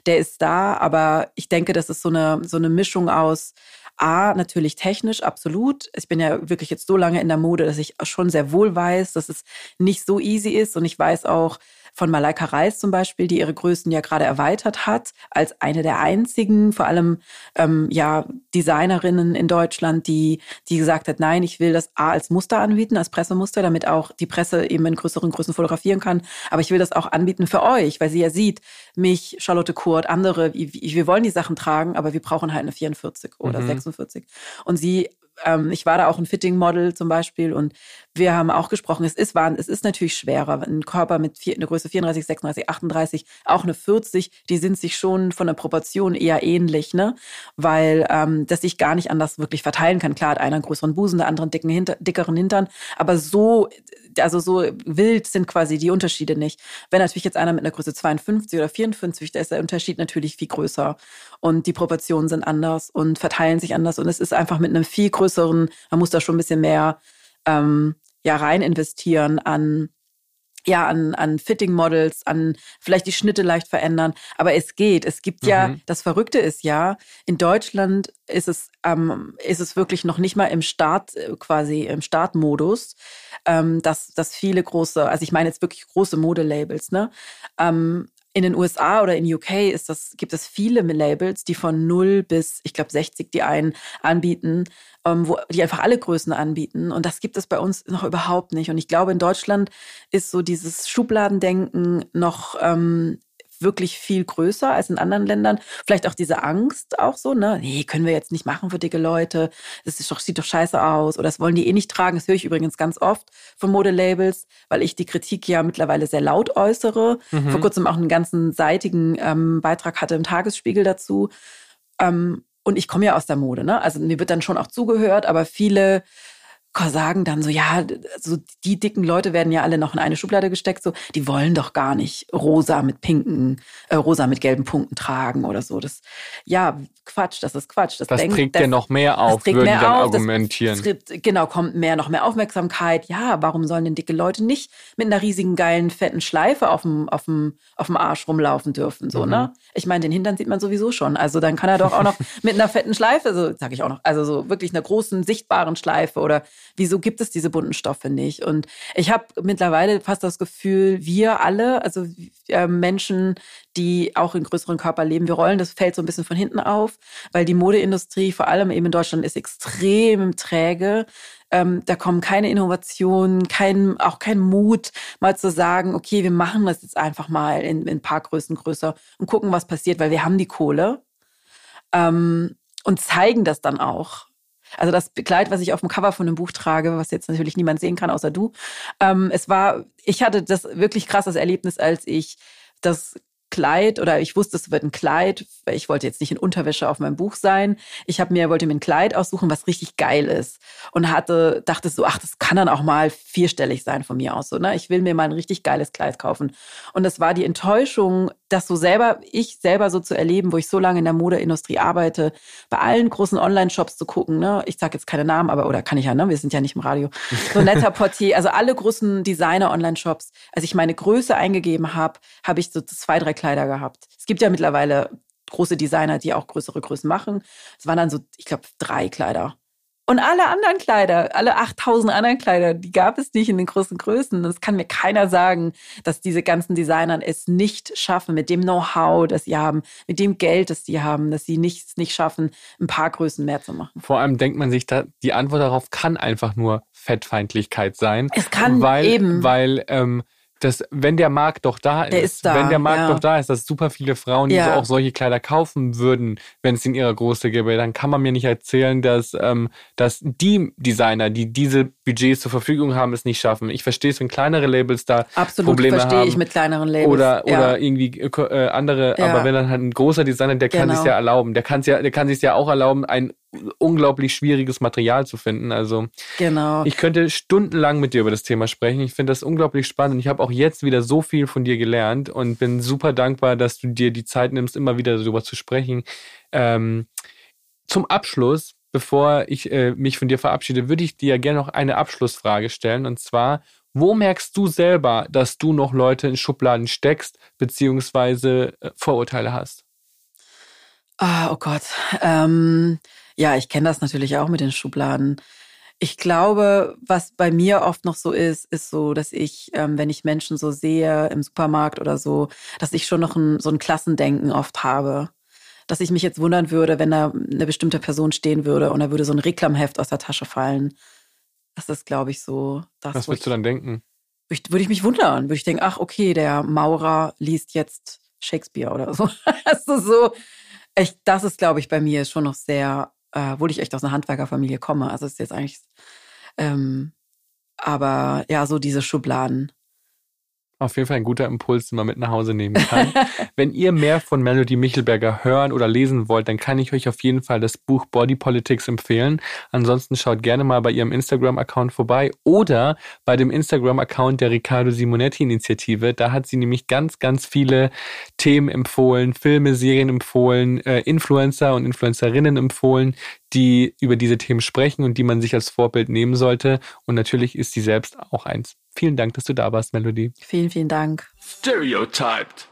der ist da. Aber ich denke, das ist so eine, so eine Mischung aus A, natürlich technisch, absolut. Ich bin ja wirklich jetzt so lange in der Mode, dass ich schon sehr wohl weiß, dass es nicht so easy ist. Und ich weiß auch, von Malaika Reis zum Beispiel, die ihre Größen ja gerade erweitert hat, als eine der einzigen, vor allem ähm, ja Designerinnen in Deutschland, die, die gesagt hat, nein, ich will das A als Muster anbieten, als Pressemuster, damit auch die Presse eben in größeren Größen fotografieren kann. Aber ich will das auch anbieten für euch, weil sie ja sieht, mich, Charlotte Kurt, andere, wir wollen die Sachen tragen, aber wir brauchen halt eine 44 oder mhm. 46. Und sie ähm, ich war da auch ein Fitting-Model zum Beispiel und wir haben auch gesprochen, es ist, es ist natürlich schwerer. Ein Körper mit vier, eine Größe 34, 36, 38, auch eine 40, die sind sich schon von der Proportion eher ähnlich, ne? Weil ähm, das sich gar nicht anders wirklich verteilen kann. Klar hat einer einen größeren Busen, der andere einen dicken Hinter, dickeren Hintern, aber so also so wild sind quasi die Unterschiede nicht. Wenn natürlich jetzt einer mit einer Größe 52 oder 54, da ist der Unterschied natürlich viel größer und die Proportionen sind anders und verteilen sich anders und es ist einfach mit einem viel größeren, man muss da schon ein bisschen mehr ähm, ja rein investieren an ja, an, an Fitting-Models, an vielleicht die Schnitte leicht verändern. Aber es geht. Es gibt ja, mhm. das Verrückte ist ja, in Deutschland ist es, ähm, ist es wirklich noch nicht mal im Start, äh, quasi im Startmodus, ähm, dass, dass viele große, also ich meine jetzt wirklich große Modelabels, ne, ähm, in den USA oder in UK ist das, gibt es viele Labels, die von 0 bis, ich glaube, 60 die einen anbieten, ähm, wo die einfach alle Größen anbieten. Und das gibt es bei uns noch überhaupt nicht. Und ich glaube, in Deutschland ist so dieses Schubladendenken noch ähm, wirklich viel größer als in anderen Ländern. Vielleicht auch diese Angst auch so, ne? Nee, können wir jetzt nicht machen für dicke Leute. Das ist doch, sieht doch scheiße aus. Oder das wollen die eh nicht tragen. Das höre ich übrigens ganz oft von Modelabels, weil ich die Kritik ja mittlerweile sehr laut äußere. Mhm. Vor kurzem auch einen ganzen seitigen ähm, Beitrag hatte im Tagesspiegel dazu. Ähm, und ich komme ja aus der Mode, ne? Also mir wird dann schon auch zugehört, aber viele sagen dann so, ja, so die dicken Leute werden ja alle noch in eine Schublade gesteckt, so, die wollen doch gar nicht rosa mit pinken, äh, rosa mit gelben Punkten tragen oder so. Das, ja, Quatsch, das ist Quatsch. Das, das denkt, trägt das, ja noch mehr auf, würden mehr dann auf, argumentieren. Das, das, genau, kommt mehr, noch mehr Aufmerksamkeit. Ja, warum sollen denn dicke Leute nicht mit einer riesigen, geilen, fetten Schleife auf dem, auf dem, auf dem Arsch rumlaufen dürfen, so, mhm. ne? Ich meine, den Hintern sieht man sowieso schon. Also dann kann er doch auch noch mit einer fetten Schleife, so, sag ich auch noch, also so wirklich einer großen, sichtbaren Schleife oder wieso gibt es diese bunten Stoffe nicht? Und ich habe mittlerweile fast das Gefühl, wir alle, also äh, Menschen, die auch in größeren Körper leben, wir rollen das fällt so ein bisschen von hinten auf, weil die Modeindustrie, vor allem eben in Deutschland, ist extrem träge. Ähm, da kommen keine Innovationen, kein, auch kein Mut, mal zu sagen, okay, wir machen das jetzt einfach mal in, in ein paar Größen größer und gucken, was passiert, weil wir haben die Kohle. Ähm, und zeigen das dann auch. Also das Kleid, was ich auf dem Cover von dem Buch trage, was jetzt natürlich niemand sehen kann, außer du. Ähm, es war, ich hatte das wirklich krasses Erlebnis, als ich das Kleid oder ich wusste, es wird ein Kleid. Ich wollte jetzt nicht in Unterwäsche auf meinem Buch sein. Ich habe mir wollte mir ein Kleid aussuchen, was richtig geil ist und hatte dachte so, ach, das kann dann auch mal vierstellig sein von mir aus so, ne? Ich will mir mal ein richtig geiles Kleid kaufen. Und das war die Enttäuschung, das so selber ich selber so zu erleben, wo ich so lange in der Modeindustrie arbeite, bei allen großen Online-Shops zu gucken, ne? Ich sage jetzt keine Namen, aber oder kann ich ja, ne? Wir sind ja nicht im Radio. So netter Portier, also alle großen Designer Online-Shops. Als ich meine Größe eingegeben habe, habe ich so zwei, drei Kleider gehabt. Es gibt ja mittlerweile große Designer, die auch größere Größen machen. Es waren dann so, ich glaube, drei Kleider. Und alle anderen Kleider, alle 8000 anderen Kleider, die gab es nicht in den großen Größen. Das kann mir keiner sagen, dass diese ganzen Designern es nicht schaffen, mit dem Know-how, das sie haben, mit dem Geld, das sie haben, dass sie nicht, nicht schaffen, ein paar Größen mehr zu machen. Vor allem denkt man sich da, die Antwort darauf kann einfach nur Fettfeindlichkeit sein. Es kann weil, eben. Weil, ähm, dass wenn der Markt doch da ist, ist da, wenn der Markt ja. doch da ist, dass super viele Frauen, Ja. so auch solche Kleider kaufen würden, wenn es in ihrer Größe gäbe, dann kann man mir nicht erzählen, dass, ähm, dass die Designer, die diese Budgets zur Verfügung haben, es nicht schaffen. Ich verstehe es, wenn kleinere Labels da Absolut Probleme verstehe haben. ich mit kleineren Labels. oder, ja. oder irgendwie äh, andere, Ja. aber wenn dann halt ein großer Designer, der kann Genau. sich ja erlauben, der kann ja, der kann sich ja auch erlauben, ein unglaublich schwieriges Material zu finden. Also Genau. ich könnte stundenlang mit dir über das Thema sprechen. Ich finde das unglaublich spannend. Ich habe auch jetzt wieder so viel von dir gelernt und bin super dankbar, dass du dir die Zeit nimmst, immer wieder darüber zu sprechen. Ähm, zum Abschluss, bevor ich äh, mich von dir verabschiede, würde ich dir gerne noch eine Abschlussfrage stellen. Und zwar, wo merkst du selber, dass du noch Leute in Schubladen steckst, beziehungsweise äh, Vorurteile hast? Ah, oh Gott. Ähm, ja, ich kenne das natürlich auch mit den Schubladen. Ich glaube, was bei mir oft noch so ist, ist so, dass ich, ähm, wenn ich Menschen so sehe im Supermarkt oder so, dass ich schon noch ein, so ein Klassendenken oft habe. Dass ich mich jetzt wundern würde, wenn da eine bestimmte Person stehen würde und da würde so ein Reklamheft aus der Tasche fallen. Das ist, glaube ich, so das. Was würdest du dann denken? würde ich, würde ich mich wundern. Würde ich denken, ach, okay, der Maurer liest jetzt Shakespeare oder so. Also so, echt, das ist, glaube ich, bei mir schon noch sehr, äh, obwohl ich echt aus einer Handwerkerfamilie komme. Also ist jetzt eigentlich, ähm, aber ja, so diese Schubladen. Auf jeden Fall ein guter Impuls, den man mit nach Hause nehmen kann. Wenn ihr mehr von Melody Michelberger hören oder lesen wollt, dann kann ich euch auf jeden Fall das Buch Body Politics empfehlen. Ansonsten schaut gerne mal bei ihrem Instagram-Account vorbei oder bei dem Instagram-Account der Riccardo Simonetti-Initiative. Da hat sie nämlich ganz, ganz viele Themen empfohlen, Filme, Serien empfohlen, äh, Influencer und Influencerinnen empfohlen, die über diese Themen sprechen und die man sich als Vorbild nehmen sollte. Und natürlich ist sie selbst auch eins. Vielen Dank, dass du da warst, Melody. Vielen, vielen Dank. Stereotyped.